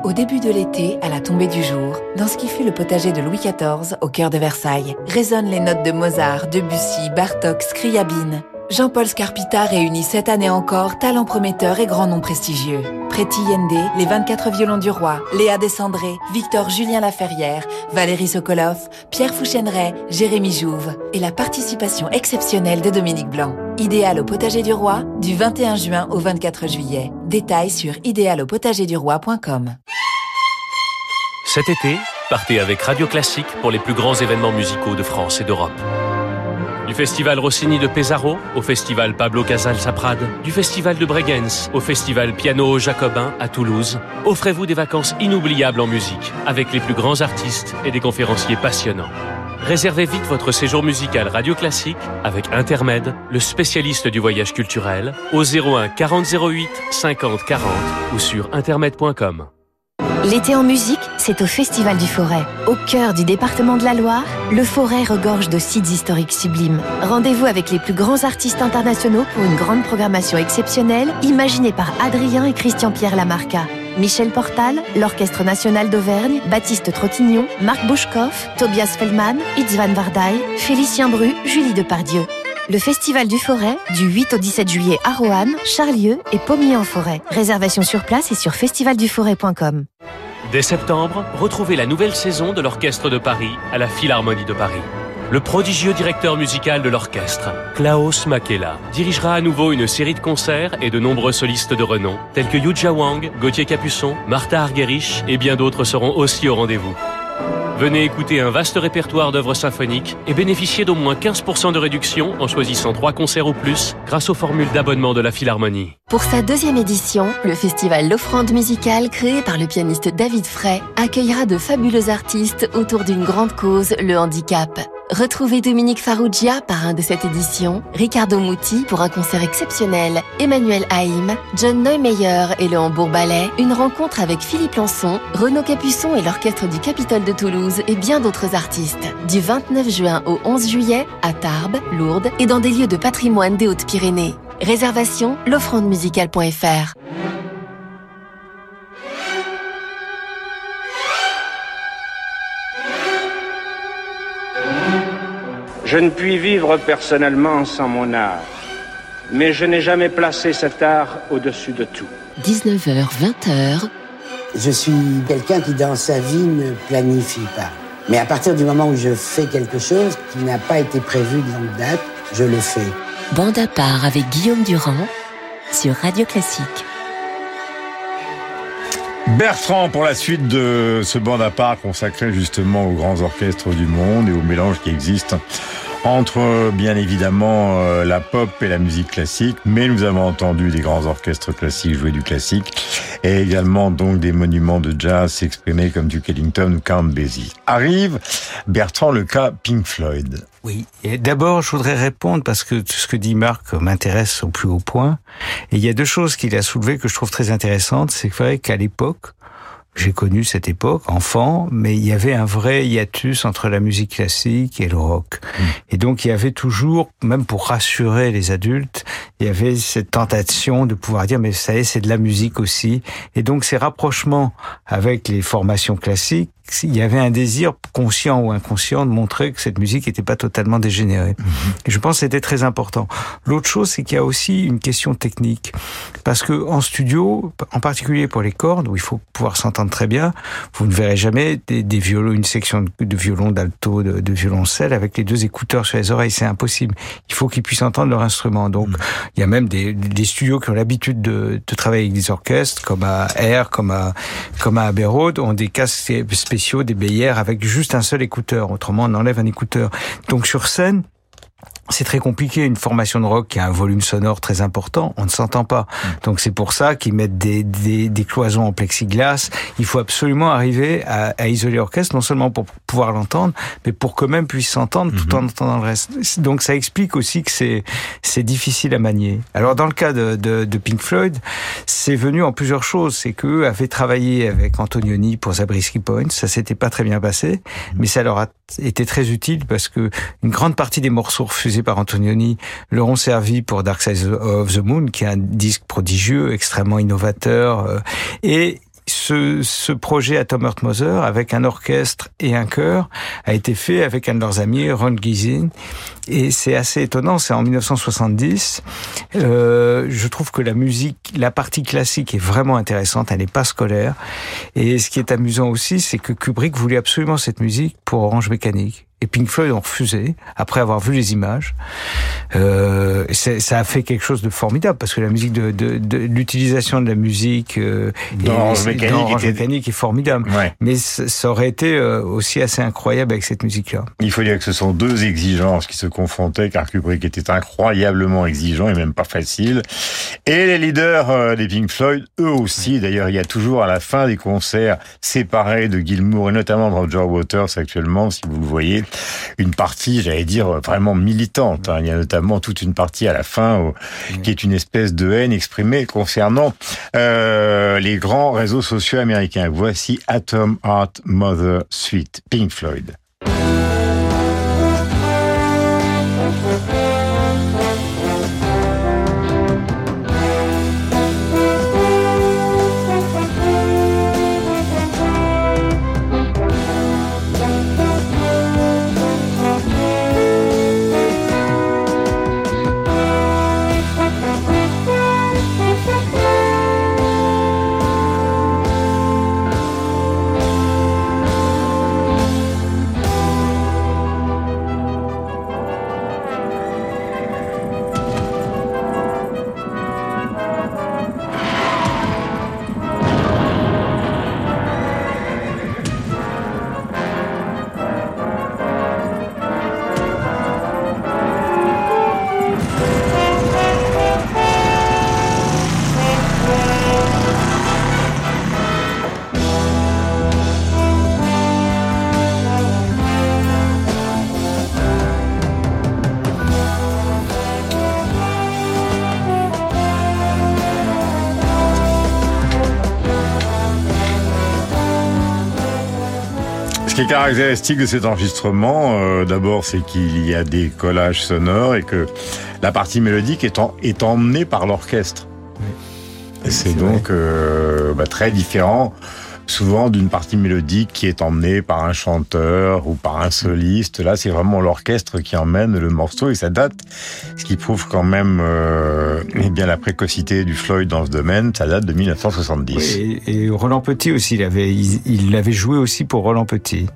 Au début de l'été, à la tombée du jour, dans ce qui fut le potager de Louis XIV, au cœur de Versailles, résonnent les notes de Mozart, Debussy, Bartok, Scriabine. Jean-Paul Scarpita réunit cette année encore talents prometteurs et grands noms prestigieux. Preti Yende, les 24 violons du roi, Léa Descendré, Victor Julien Laferrière, Valérie Sokolov, Pierre Fouchenray, Jérémy Jouve et la participation exceptionnelle de Dominique Blanc. Idéal au potager du roi, du 21 juin au 24 juillet. Détails sur idéalopotagerduRoi.com. Cet été, partez avec Radio Classique pour les plus grands événements musicaux de France et d'Europe. Du festival Rossini de Pesaro au festival Pablo Casals à du festival de Bregenz au festival Piano Jacobin à Toulouse, offrez-vous des vacances inoubliables en musique avec les plus grands artistes et des conférenciers passionnants. Réservez vite votre séjour musical Radio Classique avec Intermed, le spécialiste du voyage culturel, au 01 40 08 50 40 ou sur intermed.com. L'été en musique, c'est au Festival du Forêt. Au cœur du département de la Loire, le Forêt regorge de sites historiques sublimes. Rendez-vous avec les plus grands artistes internationaux pour une grande programmation exceptionnelle, imaginée par Adrien et Christian-Pierre Lamarca. Michel Portal, l'Orchestre National d'Auvergne, Baptiste Trottignon, Marc Bouchkoff, Tobias Feldman, Itzvan Vardaï, Félicien Bru, Julie Depardieu. Le Festival du Forêt, du 8 au 17 juillet à Roanne, Charlieu et Pommier en Forêt. Réservation sur place et sur festivalduforêt.com. Dès septembre, retrouvez la nouvelle saison de l'Orchestre de Paris à la Philharmonie de Paris. le prodigieux directeur musical de l'orchestre, Klaus Makela, dirigera à nouveau une série de concerts et de nombreux solistes de renom, tels que Yuja Wang, Gauthier Capuçon, Martha Argerich et bien d'autres seront aussi au rendez-vous. Venez écouter un vaste répertoire d'œuvres symphoniques et bénéficier d'au moins 15% de réduction en choisissant trois concerts ou plus grâce aux formules d'abonnement de la Philharmonie. Pour sa deuxième édition, le festival L'Offrande musicale, créé par le pianiste David Frey, accueillera de fabuleux artistes autour d'une grande cause, le handicap. Retrouvez Dominique Farrugia, parrain de cette édition, Ricardo Muti pour un concert exceptionnel, Emmanuel Haïm, John Neumeyer et le Hambourg Ballet, une rencontre avec Philippe Lançon, Renaud Capuçon et l'Orchestre du Capitole de Toulouse et bien d'autres artistes. Du 29 juin au 11 juillet, à Tarbes, Lourdes et dans des lieux de patrimoine des Hautes-Pyrénées. Réservation, l'offrandemusicale.fr. Je ne puis vivre personnellement sans mon art, mais je n'ai jamais placé cet art au-dessus de tout. 19h, 20h. Je suis quelqu'un qui dans sa vie ne planifie pas. Mais à partir du moment où je fais quelque chose qui n'a pas été prévu de longue date, je le fais. Bande à part avec Guillaume Durand sur Radio Classique. Bertrand pour la suite de ce bande à part consacré justement aux grands orchestres du monde et au mélange qui existe entre bien évidemment euh, la pop et la musique classique, mais nous avons entendu des grands orchestres classiques jouer du classique et également donc des monuments de jazz s'exprimer comme Duke Ellington ou Count Basie. Arrive Bertrand le cas Pink Floyd. Oui, et d'abord je voudrais répondre parce que ce que dit Marc m'intéresse au plus haut point. Et il y a deux choses qu'il a soulevées que je trouve très intéressantes. C'est vrai qu'à l'époque, j'ai connu cette époque, enfant, mais il y avait un vrai hiatus entre la musique classique et le rock. Mm. Et donc il y avait toujours, même pour rassurer les adultes, il y avait cette tentation de pouvoir dire mais ça y est, c'est de la musique aussi. Et donc ces rapprochements avec les formations classiques, il y avait un désir conscient ou inconscient de montrer que cette musique n'était pas totalement dégénérée. Et je pense que c'était très important. L'autre chose, c'est qu'il y a aussi une question technique. Parce que en studio, en particulier pour les cordes, où il faut pouvoir s'entendre très bien, vous ne verrez jamais des, des violons, une section de, de violon, d'alto, de, de violoncelle avec les deux écouteurs sur les oreilles. C'est impossible. Il faut qu'ils puissent entendre leur instrument. Donc, il y a même des, des studios qui ont l'habitude de, de travailler avec des orchestres, comme à Air, comme à, comme à Abbey Road, ont des casques spéciaux, des bélières avec juste un seul écouteur. Autrement, on enlève un écouteur. Donc, sur scène, c'est très compliqué. Une formation de rock qui a un volume sonore très important, on ne s'entend pas. Donc c'est pour ça qu'ils mettent des, des, des, cloisons en plexiglas. Il faut absolument arriver à, à isoler l'orchestre, non seulement pour pouvoir l'entendre, mais pour que même puisse s'entendre tout en entendant le reste. Donc ça explique aussi que c'est c'est difficile à manier. Alors dans le cas de, de, de Pink Floyd, c'est venu en plusieurs choses. C'est qu'eux avaient travaillé avec Antonioni pour Zabriskie Point. Ça s'était pas très bien passé, mais ça leur a été très utile parce que une grande partie des morceaux refusés par Antonioni leur ont servi pour Dark Side of the Moon, qui est un disque prodigieux, extrêmement innovateur. euh, Et ce, ce projet à Tom Mother, avec un orchestre et un chœur, a été fait avec un de leurs amis, Ron Gizin. Et c'est assez étonnant, c'est en 1970. Euh, je trouve que la musique, la partie classique est vraiment intéressante, elle n'est pas scolaire. Et ce qui est amusant aussi, c'est que Kubrick voulait absolument cette musique pour Orange Mécanique. Et Pink Floyd ont refusé, après avoir vu les images. Euh, ça a fait quelque chose de formidable, parce que la musique de, de, de l'utilisation de la musique euh, Dans Orange Mécanique dans Orange était- Mécanique est formidable. Ouais. Mais ça ça aurait été euh, aussi assez incroyable avec cette musique-là. Il faut dire que ce sont deux exigences qui se confrontaient, car Kubrick était incroyablement exigeant et même pas facile. Et les leaders euh, des Pink Floyd, eux aussi, d'ailleurs, il y a toujours à la fin des concerts séparés de Gilmour et notamment de Roger Waters actuellement, si vous le voyez, une partie, j'allais dire, vraiment militante. hein. Il y a notamment toute une partie à la fin où- qui est une espèce de haine exprimée concernant euh, les grands réseaux sociaux américains. Voici Atom Heart Mother Suite, Pink Floyd. Qui est caractéristique de cet enregistrement, euh, d'abord, c'est qu'il y a des collages sonores et que la partie mélodique est, en, est emmenée par l'orchestre. C'est donc euh, bah, très différent souvent d'une partie mélodique qui est emmenée par un chanteur ou par un soliste. Là, c'est vraiment l'orchestre qui emmène le morceau et ça date, ce qui prouve quand même euh, eh bien la précocité du Floyd dans ce domaine. Ça date de 1970. Oui, et, Roland Petit aussi, il, il l'avait joué aussi pour Roland Petit.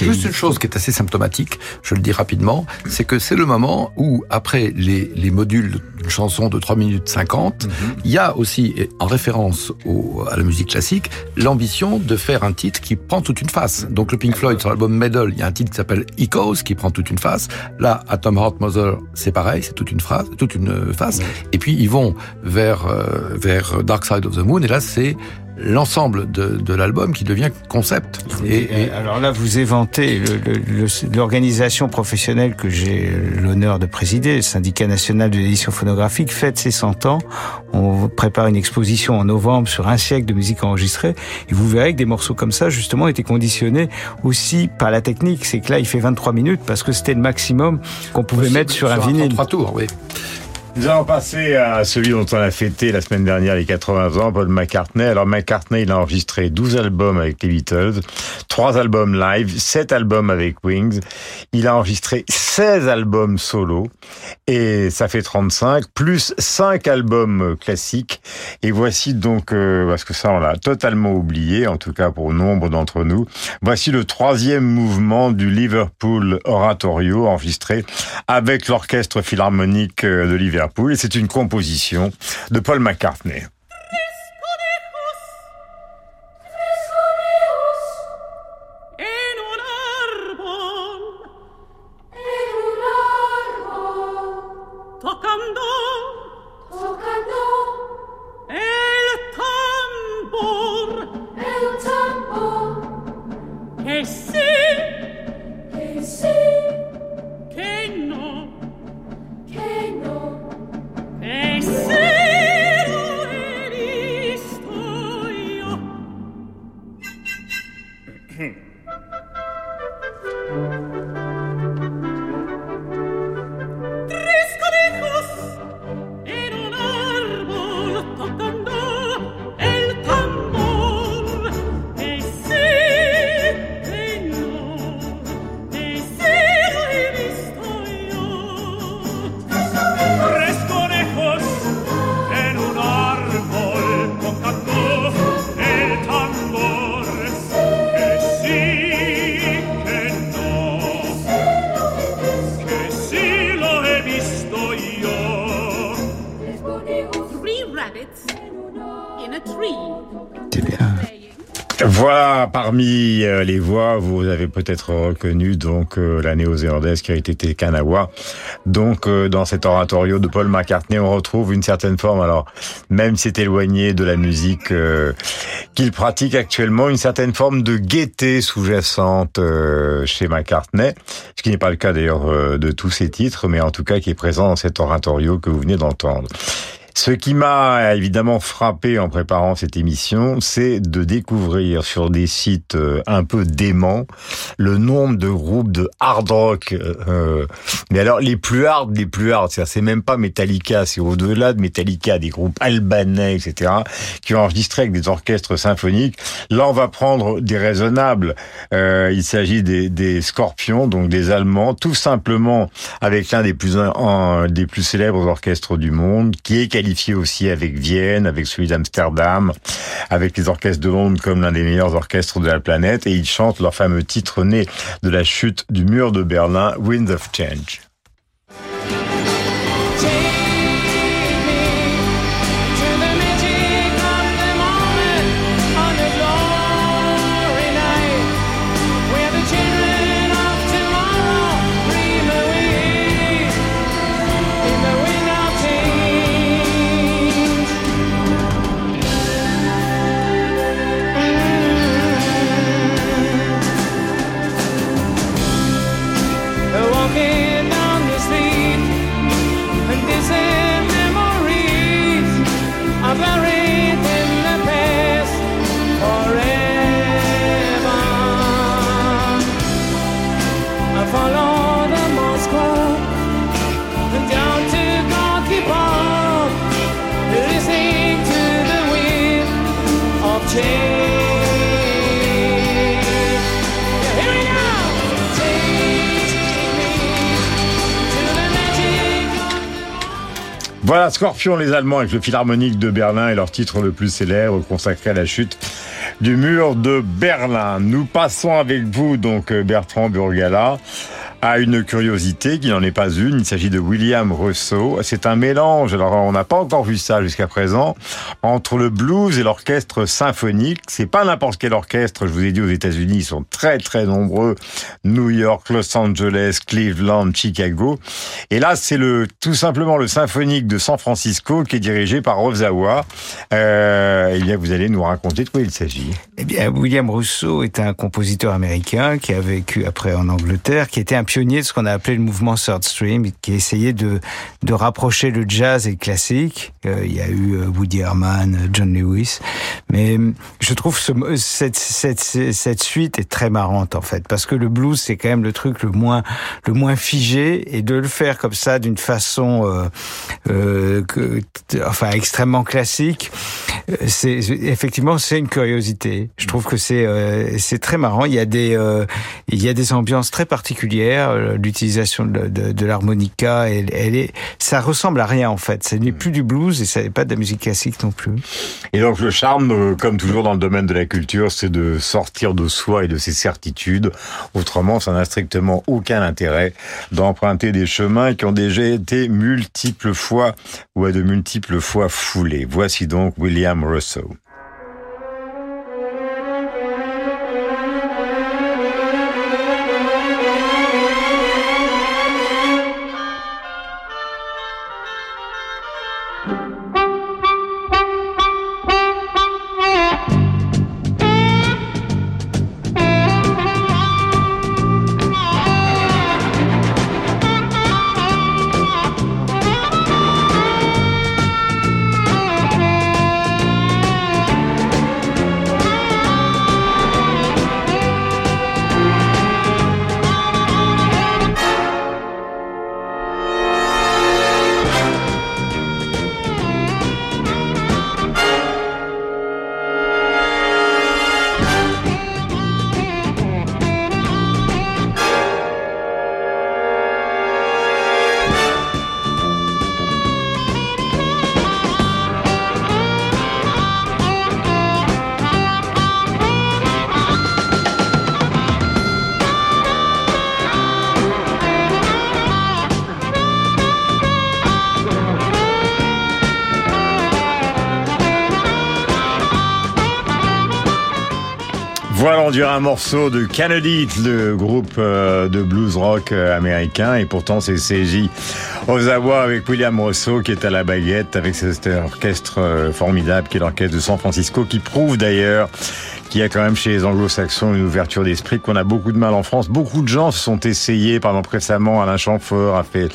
Juste une chose qui est assez symptomatique, je le dis rapidement, c'est que c'est le moment où, après les, les modules d'une chanson de 3 minutes 50, il y a aussi, en référence au, à la musique classique, l'ambition de faire un titre qui prend toute une face. Donc le Pink Floyd, sur l'album Medal, il y a un titre qui s'appelle Echoes, qui prend toute une face. Là, à Tom Heart Mother, c'est pareil, c'est toute une phrase, toute une face. Et puis ils vont vers, euh, vers Dark Side of the Moon, et là, c'est l'ensemble de, de l'album qui devient concept. Et, et, alors là, vous éventez l'organisation professionnelle que j'ai l'honneur de présider, le syndicat national de l'édition phonographique, fête ses 100 ans. On prépare une exposition en novembre sur un siècle de musique enregistrée. Et vous verrez que des morceaux comme ça, justement, étaient conditionnés aussi par la technique. C'est que là, il fait 23 minutes parce que c'était le maximum qu'on pouvait mettre sur, sur un vinyle. Trois tours, oui. Nous allons passer à celui dont on a fêté la semaine dernière les 80 ans, Paul McCartney. Alors McCartney, il a enregistré 12 albums avec les Beatles, 3 albums live, 7 albums avec Wings. Il a enregistré 16 albums solo et ça fait 35 plus 5 albums classiques. Et voici donc euh, parce que ça on l'a totalement oublié en tout cas pour nombre d'entre nous. Voici le troisième mouvement du Liverpool Oratorio enregistré avec l'orchestre philharmonique de Liverpool c'est une composition de Paul McCartney. Parmi les voix, vous avez peut-être reconnu donc la néo-zélandaise qui a été Kanawa. Donc dans cet oratorio de Paul McCartney, on retrouve une certaine forme, alors même si c'est éloigné de la musique euh, qu'il pratique actuellement, une certaine forme de gaieté sous-jacente euh, chez McCartney, ce qui n'est pas le cas d'ailleurs euh, de tous ses titres, mais en tout cas qui est présent dans cet oratorio que vous venez d'entendre. Ce qui m'a évidemment frappé en préparant cette émission, c'est de découvrir sur des sites un peu déments le nombre de groupes de hard rock. Euh, mais alors les plus hard, les plus hard, c'est même pas Metallica, c'est au-delà de Metallica, des groupes albanais, etc., qui ont enregistré avec des orchestres symphoniques. Là, on va prendre des raisonnables. Euh, il s'agit des, des, Scorpions, donc des Allemands, tout simplement avec l'un des plus des plus célèbres orchestres du monde, qui est qualifié aussi avec Vienne, avec celui d'Amsterdam, avec les orchestres de Londres comme l'un des meilleurs orchestres de la planète, et ils chantent leur fameux titre né de la chute du mur de Berlin, Wind of Change. Voilà Scorpion les Allemands avec le Philharmonique de Berlin et leur titre le plus célèbre consacré à la chute du mur de Berlin. Nous passons avec vous donc Bertrand Burgala à une curiosité qui n'en est pas une. Il s'agit de William Russo. C'est un mélange, alors on n'a pas encore vu ça jusqu'à présent, entre le blues et l'orchestre symphonique. C'est pas n'importe quel orchestre, je vous ai dit aux États-Unis, ils sont très très nombreux. New York, Los Angeles, Cleveland, Chicago. Et là, c'est le tout simplement le symphonique de San Francisco qui est dirigé par Ozawa. Euh, eh bien, vous allez nous raconter de quoi il s'agit. Eh bien, William Russo est un compositeur américain qui a vécu après en Angleterre, qui était un de ce qu'on a appelé le mouvement Third Stream, qui essayait de, de rapprocher le jazz et le classique. Euh, il y a eu euh, Woody Herman, John Lewis. Mais euh, je trouve ce, cette, cette, cette suite est très marrante, en fait, parce que le blues, c'est quand même le truc le moins, le moins figé, et de le faire comme ça, d'une façon, euh, euh, enfin, extrêmement classique, c'est effectivement c'est une curiosité. Je trouve que c'est euh, c'est très marrant. Il y a des euh, il y a des ambiances très particulières. L'utilisation de, de, de l'harmonica, elle, elle, est ça ressemble à rien en fait. Ce n'est plus du blues et ça n'est pas de la musique classique non plus. Et donc le charme, comme toujours dans le domaine de la culture, c'est de sortir de soi et de ses certitudes. Autrement, ça n'a strictement aucun intérêt d'emprunter des chemins qui ont déjà été multiples fois ou à de multiples fois foulés. Voici donc William Russo. Dirait un morceau de Kennedy, le groupe de blues rock américain, et pourtant c'est CJ Ozawa avec William Rosso qui est à la baguette avec cet orchestre formidable qui est l'orchestre de San Francisco, qui prouve d'ailleurs qu'il y a quand même chez les anglo-saxons une ouverture d'esprit qu'on a beaucoup de mal en France. Beaucoup de gens se sont essayés, par exemple récemment Alain Chamfort a fait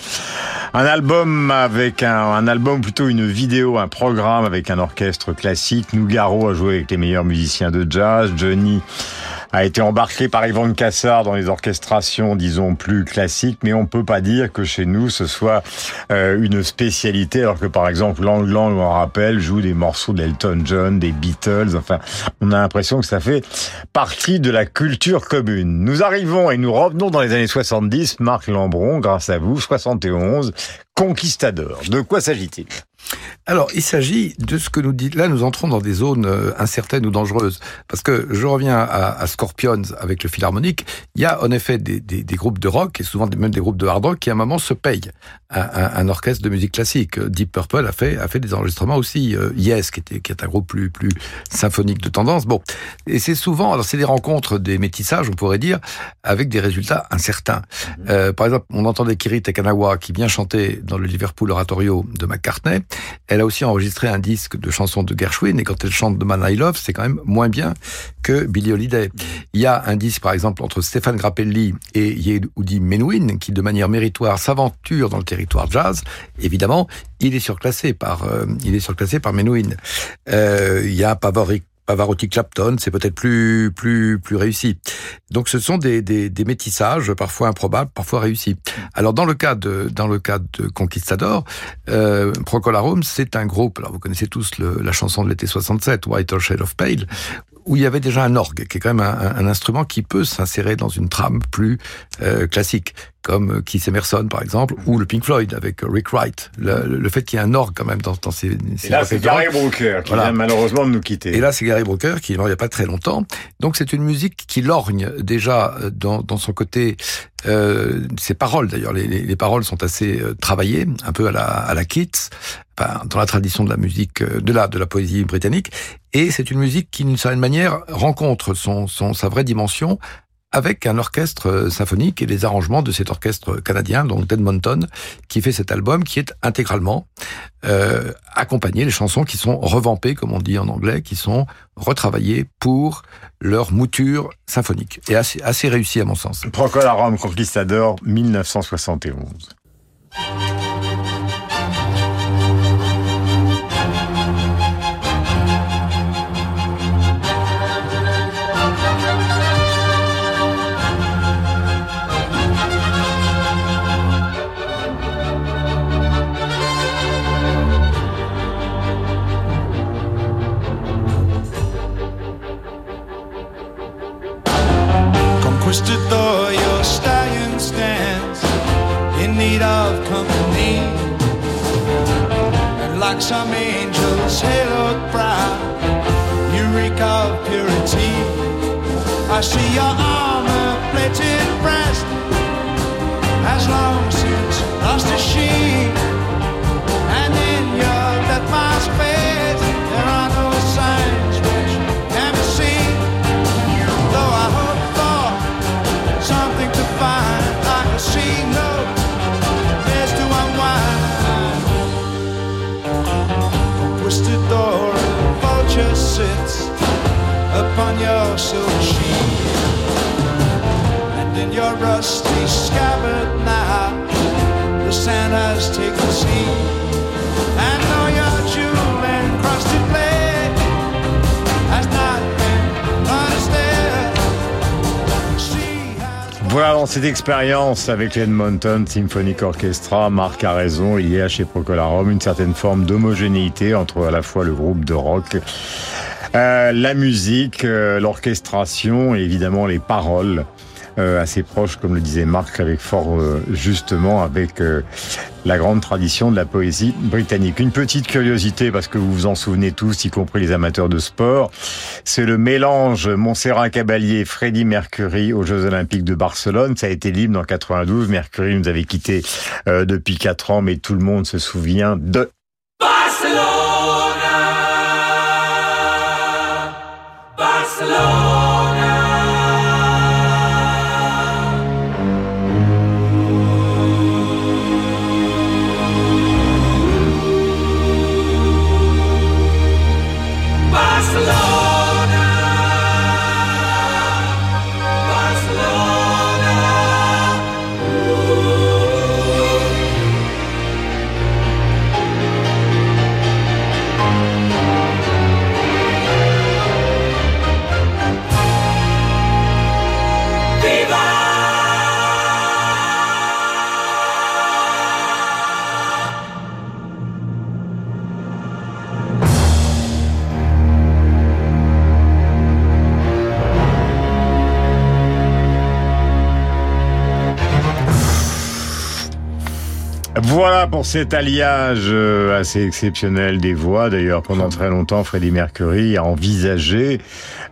un album avec un, un album plutôt une vidéo, un programme avec un orchestre classique. Nougaro a joué avec les meilleurs musiciens de jazz. Johnny a été embarqué par Yvonne Cassard dans les orchestrations, disons, plus classiques, mais on peut pas dire que chez nous, ce soit euh, une spécialité, alors que par exemple, Lang Lang, on rappelle, joue des morceaux d'Elton John, des Beatles, enfin, on a l'impression que ça fait partie de la culture commune. Nous arrivons et nous revenons dans les années 70, Marc Lambron, grâce à vous, 71, Conquistador. De quoi s'agit-il? Alors, il s'agit de ce que nous dit. Là, nous entrons dans des zones incertaines ou dangereuses. Parce que je reviens à, à Scorpions avec le Philharmonique. Il y a en effet des, des, des, groupes de rock et souvent même des groupes de hard rock qui à un moment se payent un, un, un orchestre de musique classique. Deep Purple a fait a fait des enregistrements aussi. Euh, yes, qui était qui est un groupe plus plus symphonique de tendance. Bon, et c'est souvent alors c'est des rencontres, des métissages, on pourrait dire, avec des résultats incertains. Euh, par exemple, on entendait Kiri Tekanawa qui vient chanter dans le Liverpool Oratorio de McCartney. Elle a aussi enregistré un disque de chansons de Gershwin et quand elle chante The Man I Love, c'est quand même moins bien que Billie Holiday. Il y a un disque par exemple entre Stéphane Grappelli et Yehudi Menuhin qui de manière méritoire s'aventure dans le territoire jazz. Évidemment, il est surclassé par euh, il est surclassé par Menuhin. Euh, il y a Pavor Pavarotti Clapton, c'est peut-être plus plus plus réussi. Donc ce sont des, des, des, métissages parfois improbables, parfois réussis. Alors dans le cas de dans le cas de Conquistador, euh, Procolarum, c'est un groupe. Alors vous connaissez tous le, la chanson de l'été 67, White Shade of Pale, où il y avait déjà un orgue, qui est quand même un, un instrument qui peut s'insérer dans une trame plus euh, classique, comme Keith Emerson par exemple, ou le Pink Floyd avec Rick Wright. Le, le fait qu'il y ait un orgue quand même dans, dans ces, ces Et là, c'est Gary Brooker qui Voilà. vient malheureusement de nous quitter. Et là, c'est Gary Brooker qui est mort il n'y a pas très longtemps. Donc, c'est une musique qui lorgne déjà euh, dans, dans son côté, euh, ses paroles d'ailleurs. Les, les, les paroles sont assez euh, travaillées, un peu à la, à la Keats, enfin, dans la tradition de la musique, euh, de la, de la poésie britannique. Et c'est une musique qui, d'une certaine manière, rencontre son, son, sa vraie dimension avec un orchestre euh, symphonique et les arrangements de cet orchestre canadien, donc d'Edmonton, qui fait cet album, qui est intégralement euh, accompagné, les chansons qui sont revampées, comme on dit en anglais, qui sont retravaillées pour leur mouture symphonique, et assez, assez réussi à mon sens. Procolarum Conquistador 1971. Some angels proud, you reek of purity. I see your armor plated breast has long since lost its sheen. Voilà, dans cette expérience avec l'Edmonton Symphonic Orchestra, Marc a raison, il y a chez Procolarum une certaine forme d'homogénéité entre à la fois le groupe de rock, euh, la musique, euh, l'orchestration et évidemment les paroles. Euh, assez proches, comme le disait Marc, avec fort euh, justement avec euh, la grande tradition de la poésie britannique. Une petite curiosité, parce que vous vous en souvenez tous, y compris les amateurs de sport, c'est le mélange Montserrat Caballé, Freddie Mercury aux Jeux Olympiques de Barcelone. Ça a été libre en 92. Mercury nous avait quittés euh, depuis quatre ans, mais tout le monde se souvient de Voilà pour cet alliage euh, assez exceptionnel des voix. D'ailleurs, pendant très longtemps, Freddie Mercury a envisagé,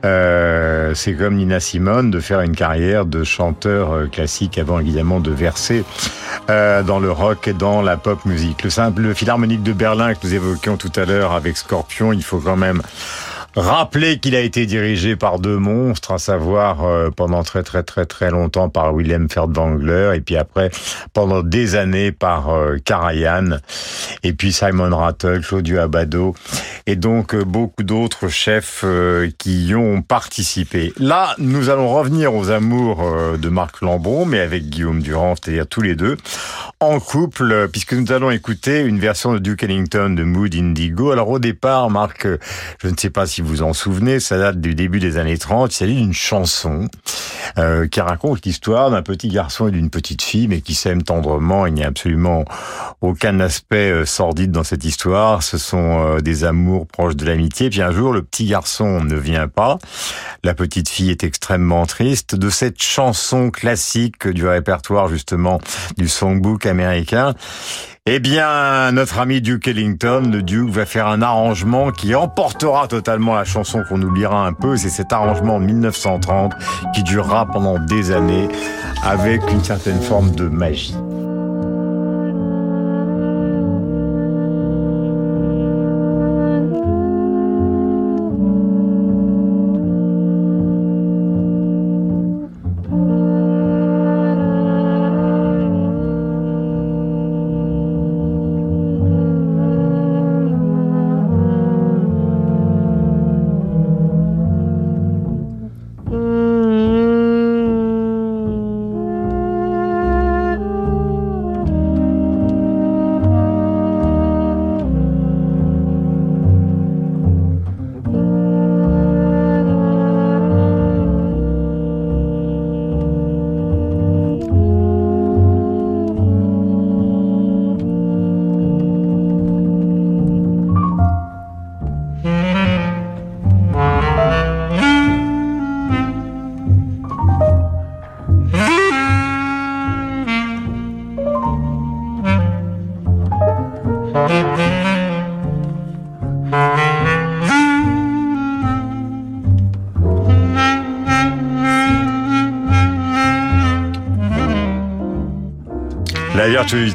euh, c'est comme Nina Simone, de faire une carrière de chanteur euh, classique avant évidemment de verser dans le rock et dans la pop musique. Le simple le philharmonique de Berlin que nous évoquions tout à l'heure avec Scorpion, il faut quand même Rappelez qu'il a été dirigé par deux monstres, à savoir euh, pendant très très très très longtemps par Willem Furtwängler et puis après pendant des années par euh, et puis Simon Rattle, Claudio Abado et donc euh, beaucoup d'autres chefs euh, qui y ont participé. Là, nous allons revenir aux amours de Marc Lambron, mais avec Guillaume Durand, c'est-à-dire tous les deux, en couple, puisque nous allons écouter une version de Duke Ellington de Mood Indigo. Alors au départ, Marc, je ne sais pas si vous vous en souvenez, ça date du début des années 30. Il s'agit d'une chanson euh, qui raconte l'histoire d'un petit garçon et d'une petite fille, mais qui s'aiment tendrement. Il n'y a absolument aucun aspect euh, sordide dans cette histoire. Ce sont euh, des amours proches de l'amitié. Puis un jour, le petit garçon ne vient pas. La petite fille est extrêmement triste. De cette chanson classique du répertoire justement du songbook américain, eh bien, notre ami Duke Ellington, le Duke, va faire un arrangement qui emportera totalement la chanson qu'on oubliera un peu. C'est cet arrangement de 1930 qui durera pendant des années avec une certaine forme de magie.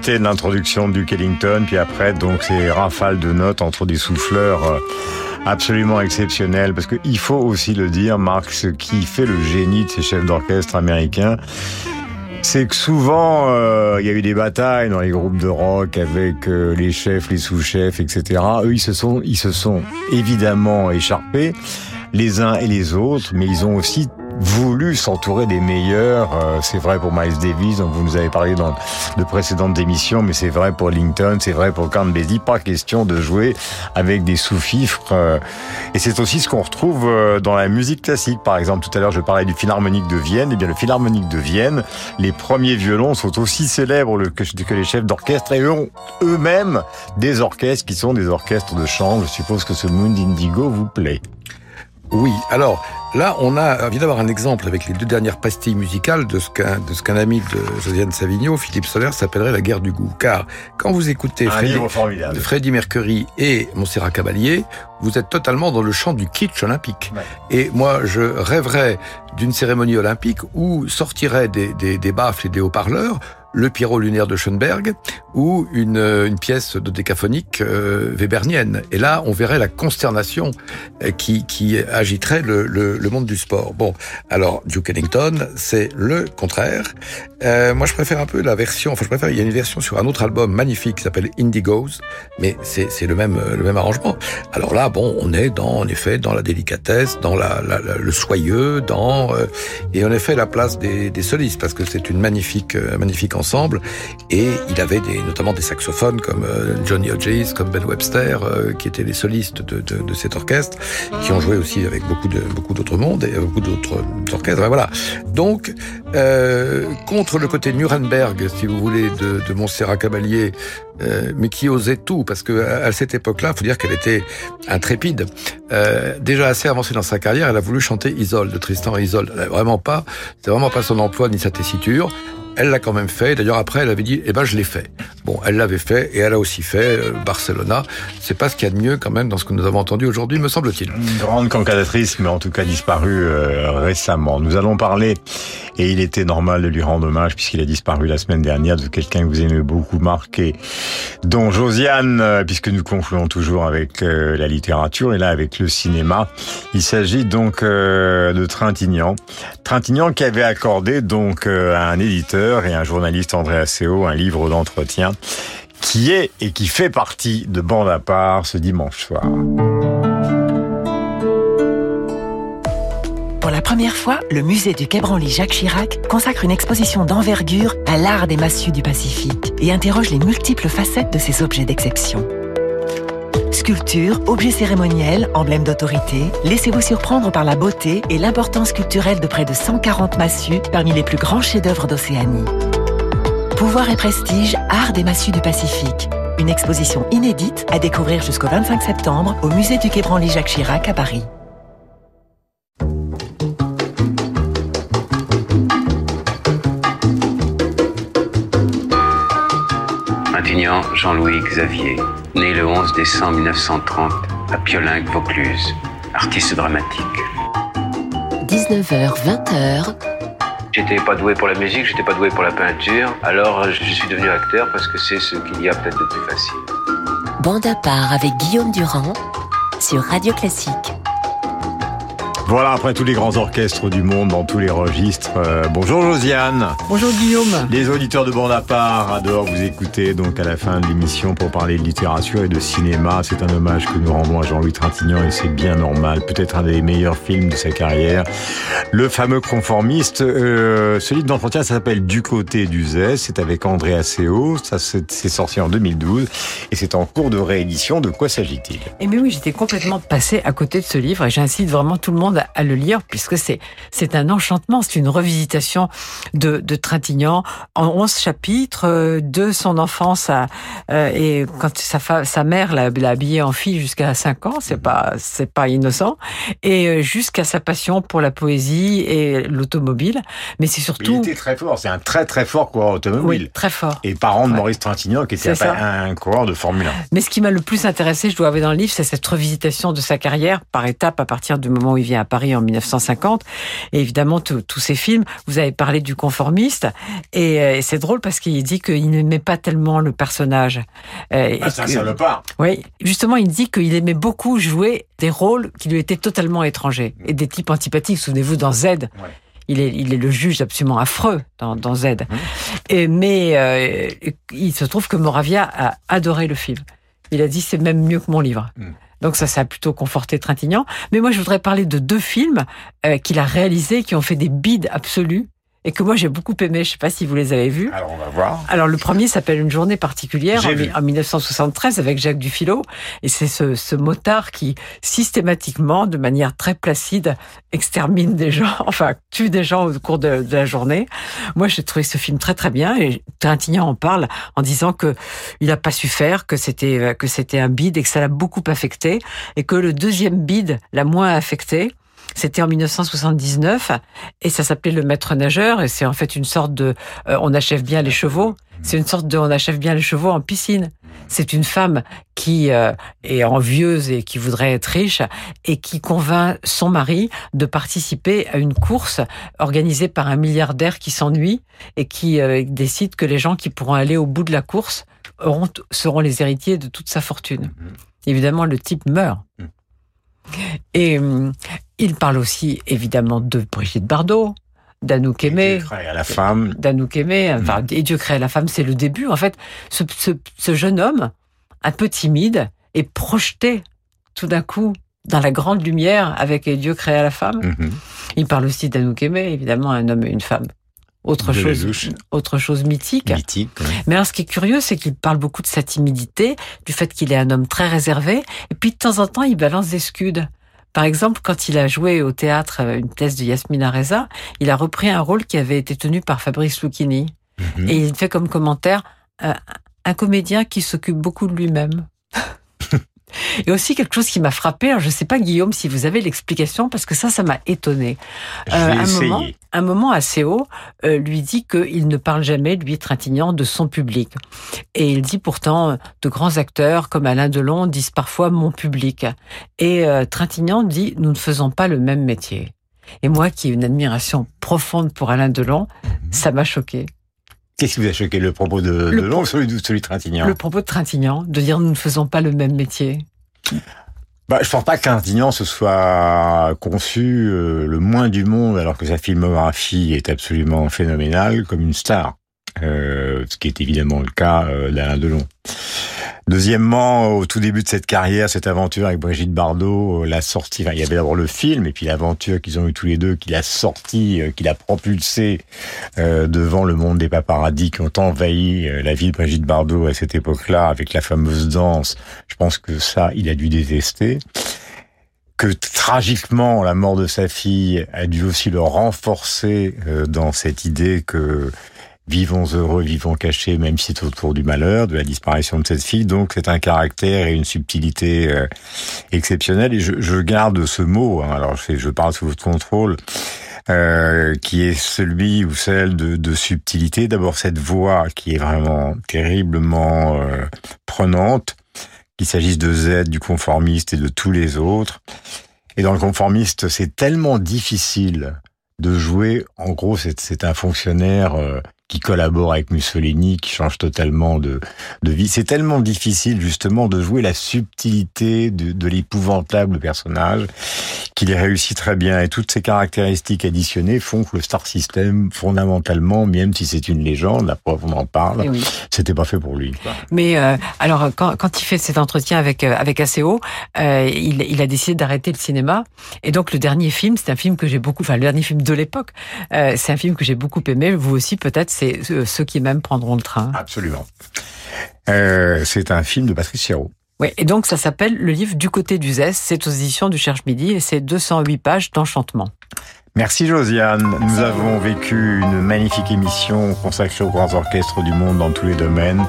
De l'introduction du Kellington, puis après, donc, ces rafales de notes entre des souffleurs euh, absolument exceptionnels, parce qu'il faut aussi le dire, Marc, ce qui fait le génie de ces chefs d'orchestre américains, c'est que souvent, euh, il y a eu des batailles dans les groupes de rock avec euh, les chefs, les sous-chefs, etc. Eux, ils se sont, ils se sont évidemment écharpés les uns et les autres, mais ils ont aussi voulu s'entourer des meilleurs. Euh, c'est vrai pour Miles Davis, dont vous nous avez parlé dans de précédentes émissions, mais c'est vrai pour Lincoln, c'est vrai pour Count Basie. Pas question de jouer avec des sous-fifres. euh, et c'est aussi ce qu'on retrouve euh, dans la musique classique. Par exemple, tout à l'heure, je parlais du Philharmonique de Vienne. Eh bien, le Philharmonique de Vienne, les premiers violons sont aussi célèbres que les chefs d'orchestre et eux ont eux-mêmes des orchestres qui sont des orchestres de chambre. Je suppose que ce Moon Indigo vous plaît. Oui, alors là, on a, vient d'avoir un exemple avec les deux dernières pastilles musicales de ce qu'un de ce qu'un ami de Josiane Savigno, Philippe Soler, s'appellerait la guerre du goût. Car quand vous écoutez. Freddie Mercury et Montserrat Caballé, vous êtes totalement dans le champ du kitsch olympique. Et moi, je rêverais d'une cérémonie olympique où sortiraient des, des, des baffles et des haut-parleurs le Pierrot lunaire de Schoenberg ou une, euh, une pièce de décaphonique euh, webernienne. Et là, on verrait la consternation euh, qui, qui agiterait le, le, le monde du sport. Bon, alors Duke Ellington, c'est le contraire. Euh, moi, je préfère un peu la version. Enfin, je préfère. Il y a une version sur un autre album magnifique qui s'appelle Indigos, mais c'est le même le même arrangement. Alors là, bon, on est dans en effet dans la délicatesse, dans la, la- la- le soyeux, dans euh, et en effet la place des, des solistes parce que c'est une magnifique euh, magnifique ensemble. Et il avait des, notamment des saxophones comme euh, Johnny Hodges, comme Ben Webster, euh, qui étaient les solistes de, de, cet orchestre, qui ont joué aussi avec beaucoup d'autres mondes et beaucoup d'autres orchestres. Voilà. Donc euh, contre le côté Nuremberg, si vous voulez, de, Montserrat Caballé, mais qui osait tout, parce que à, cette époque-là, faut dire qu'elle était intrépide. Déjà assez avancée dans sa carrière, elle a voulu chanter Isolde, de Tristan et avait vraiment pas, c'est vraiment pas son emploi ni sa tessiture. Elle l'a quand même fait. D'ailleurs, après, elle avait dit, eh ben, je l'ai fait. Bon, elle l'avait fait et elle a aussi fait euh, Barcelona. C'est pas ce qu'il y a de mieux quand même dans ce que nous avons entendu aujourd'hui, me semble-t-il. Une grande cantatrice, mais en tout cas disparue euh, récemment. Nous allons parler, et il était normal de lui rendre hommage, puisqu'il a disparu la semaine dernière, de quelqu'un que vous aimez beaucoup marquer, dont Josiane, euh, puisque nous confluons toujours avec euh, la littérature, et là avec le cinéma. Il s'agit donc de Trintignant. Trintignant qui avait accordé donc à un éditeur et un journaliste, André Asseo, un livre d'entretien qui est et qui fait partie de Bande à part ce dimanche soir. Pour la première fois, le musée du Quai Branly Jacques Chirac consacre une exposition d'envergure à l'art des massues du Pacifique et interroge les multiples facettes de ces objets d'exception. Sculptures, objets cérémoniels, emblèmes d'autorité, laissez-vous surprendre par la beauté et l'importance culturelle de près de 140 massues parmi les plus grands chefs-d'œuvre d'Océanie. Pouvoir et prestige, art des massues du Pacifique. Une exposition inédite à découvrir jusqu'au 25 septembre au musée du Quai Branly Jacques Chirac à Paris. Jean-Louis Xavier, né le 11 décembre 1930 à Piolingue, Vaucluse, artiste dramatique. 19h, 20h, J'étais pas doué pour la musique, j'étais pas doué pour la peinture, alors je suis devenu acteur parce que c'est ce qu'il y a peut-être de plus facile. bande à part avec Guillaume Durand sur Radio Classique. Voilà, après tous les grands orchestres du monde, dans tous les registres. euh, bonjour Josiane. Bonjour Guillaume. Les auditeurs de bande à part adorent vous écouter donc à la fin de l'émission pour parler de littérature et de cinéma. C'est un hommage que nous rendons à Jean-Louis Trintignant et c'est bien normal. Peut-être un des meilleurs films de sa carrière. Le fameux conformiste. Euh, ce livre d'entretien ça s'appelle Du côté du Zé. C'est avec André Asseo. Ça c'est sorti en 2012 et c'est en cours de réédition. De quoi s'agit-il? Et mais oui, j'étais complètement passé à côté de ce livre et j'incite vraiment tout le monde à, à le lire puisque c'est c'est un enchantement, c'est une revisitation de, de Trintignant en 11 chapitres euh, de son enfance à, euh, et quand sa, fa- sa mère l'a l'a habillé en fille jusqu'à 5 ans, c'est pas c'est pas innocent et euh, jusqu'à sa passion pour la poésie et l'automobile, mais c'est Il surtout était très fort. C'est un très très fort coureur automobile. Oui, très fort. Et parent de Maurice Trintignant qui était un coureur de Formule 1. Mais ce qui m'a le plus intéressé, je dois avouer dans le livre, c'est cette revisitation de sa carrière par étapes à partir du moment où il vient à Paris en 1950. Et évidemment, tous ces films, vous avez parlé du conformiste. Et, euh, et c'est drôle parce qu'il dit qu'il n'aimait pas tellement le personnage. Euh, Ah, et c'est un salopard. Oui, justement, il dit qu'il aimait beaucoup jouer des rôles qui lui étaient totalement étrangers et des types antipathiques. Souvenez-vous, dans Z, il, est, il est le juge absolument affreux dans, dans Z. Et, mais euh, il se trouve que Moravia a adoré le film. Il a dit c'est même mieux que mon livre. Donc ça, ça a plutôt conforté Trintignant. Mais moi, je voudrais parler de deux films euh, qu'il a réalisés, qui ont fait des bides absolus et que moi j'ai beaucoup aimé. Je sais pas si vous les avez vus. Alors on va voir. Alors le premier s'appelle Une journée particulière en, vu. mi- en 1973 avec Jacques Dufilo et c'est ce, ce motard qui systématiquement, de manière très placide, extermine des gens, enfin tue des gens au cours de, de la journée. Moi j'ai trouvé ce film très très bien et Trintignant en parle en disant que il a pas su faire, que c'était que c'était un bide et que ça l'a beaucoup affecté et que le deuxième bide l'a moins affecté. C'était en 1979 et ça s'appelait le maître nageur et c'est en fait une sorte de euh, on achève bien les chevaux. C'est une sorte de on achève bien les chevaux en piscine. C'est une femme qui euh, est envieuse et qui voudrait être riche et qui convainc son mari de participer à une course organisée par un milliardaire qui s'ennuie et qui euh, décide que les gens qui pourront aller au bout de la course auront, seront les héritiers de toute sa fortune. Évidemment, le type meurt. Et hum, il parle aussi évidemment de Brigitte Bardot, d'Anouk Aimé. crée à la femme. D'Anouk Aimé. Enfin, et Dieu crée la femme, c'est le début. En fait, ce, ce, ce jeune homme, un peu timide, est projeté tout d'un coup dans la grande lumière avec Et Dieu crée la femme. Mhm. Il parle aussi d'Anouk Aimé, évidemment, un homme et une femme. Autre De chose, autre chose mythique. Mythique. ouais. Mais alors, ce qui est curieux, c'est qu'il parle beaucoup de sa timidité, du fait qu'il est un homme très réservé, et puis de temps en temps, il balance des scuds. Par exemple, quand il a joué au théâtre euh, une pièce de Yasmina Reza, il a repris un rôle qui avait été tenu par Fabrice Lucchini. Mhm. Et il fait comme commentaire euh, un comédien qui s'occupe beaucoup de lui-même. Et aussi quelque chose qui m'a frappé, alors je ne sais pas Guillaume si vous avez l'explication, parce que ça, ça m'a étonné. Vais un, moment, un moment assez haut euh, lui dit qu'il ne parle jamais, lui Trintignant, de son public. Et il dit pourtant, de grands acteurs comme Alain Delon disent parfois mon public. Et euh, Trintignant dit, nous ne faisons pas le même métier. Et moi, qui ai une admiration profonde pour Alain Delon, ça m'a choqué. Qu'est-ce qui vous a choqué Le propos de, de Le Long ou celui de, celui de Trintignant Le propos de Trintignant, de dire nous ne faisons pas le même métier. Bah, je pense pas que Trintignant se soit conçu euh, le moins du monde, alors que sa filmographie est absolument phénoménale, comme une star. Euh, ce qui est évidemment le cas euh, d'Alain Delon. Deuxièmement, au tout début de cette carrière, cette aventure avec Brigitte Bardot, euh, la sortie, il y avait d'abord le film et puis l'aventure qu'ils ont eu tous les deux, qui l'a sorti, euh, qui l'a propulsé euh, devant le monde des paparazzis qui ont envahi la vie de Brigitte Bardot à cette époque-là avec la fameuse danse. Je pense que ça, il a dû détester que tragiquement la mort de sa fille a dû aussi le renforcer dans cette idée que vivons heureux, vivons cachés, même si c'est autour du malheur, de la disparition de cette fille. Donc c'est un caractère et une subtilité euh, exceptionnelle. Et je, je, garde ce mot, hein, alors je, je, parle sous votre contrôle, euh, qui est celui ou celle de, de subtilité. D'abord cette voix qui est vraiment terriblement euh, prenante, qu'il s'agisse de Z, du conformiste et de tous les autres. Et dans le conformiste, c'est tellement difficile de jouer. En gros, c'est un fonctionnaire euh, qui collabore avec Mussolini, qui change totalement de, de vie. C'est tellement difficile justement de jouer la subtilité de, de l'épouvantable personnage qu'il réussit très bien. Et toutes ces caractéristiques additionnées font que le Star System, fondamentalement, même si c'est une légende, la preuve on en parle, oui. c'était pas fait pour lui. Quoi. Mais euh, alors, quand, quand, il fait cet entretien avec euh, avec ACO, euh, il, il, a décidé d'arrêter le cinéma. Et donc le dernier film, c'est un film que j'ai beaucoup, enfin le dernier film de l'époque, c'est un film que j'ai beaucoup aimé. Vous aussi peut-être c'est ceux qui même prendront le train. Absolument. Euh, c'est un film de Patrice Chéreau. Oui, et donc ça s'appelle Le livre du côté du Zest, c'est aux éditions du Cherche Midi et c'est 208 pages d'enchantement. Merci Josiane. Nous avons vécu une magnifique émission consacrée aux grands orchestres du monde dans tous les domaines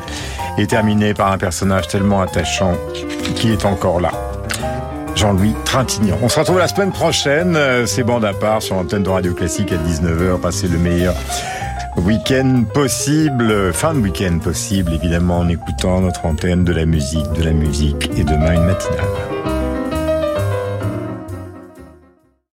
et terminée par un personnage tellement attachant qui est encore là. Jean-Louis Trintignant. On se retrouve la semaine prochaine, c'est bande à part sur l'antenne de Radio Classique à 19h. Passez le meilleur Week-end possible, fin de week-end possible, évidemment, en écoutant notre antenne de la musique, de la musique et demain une matinale.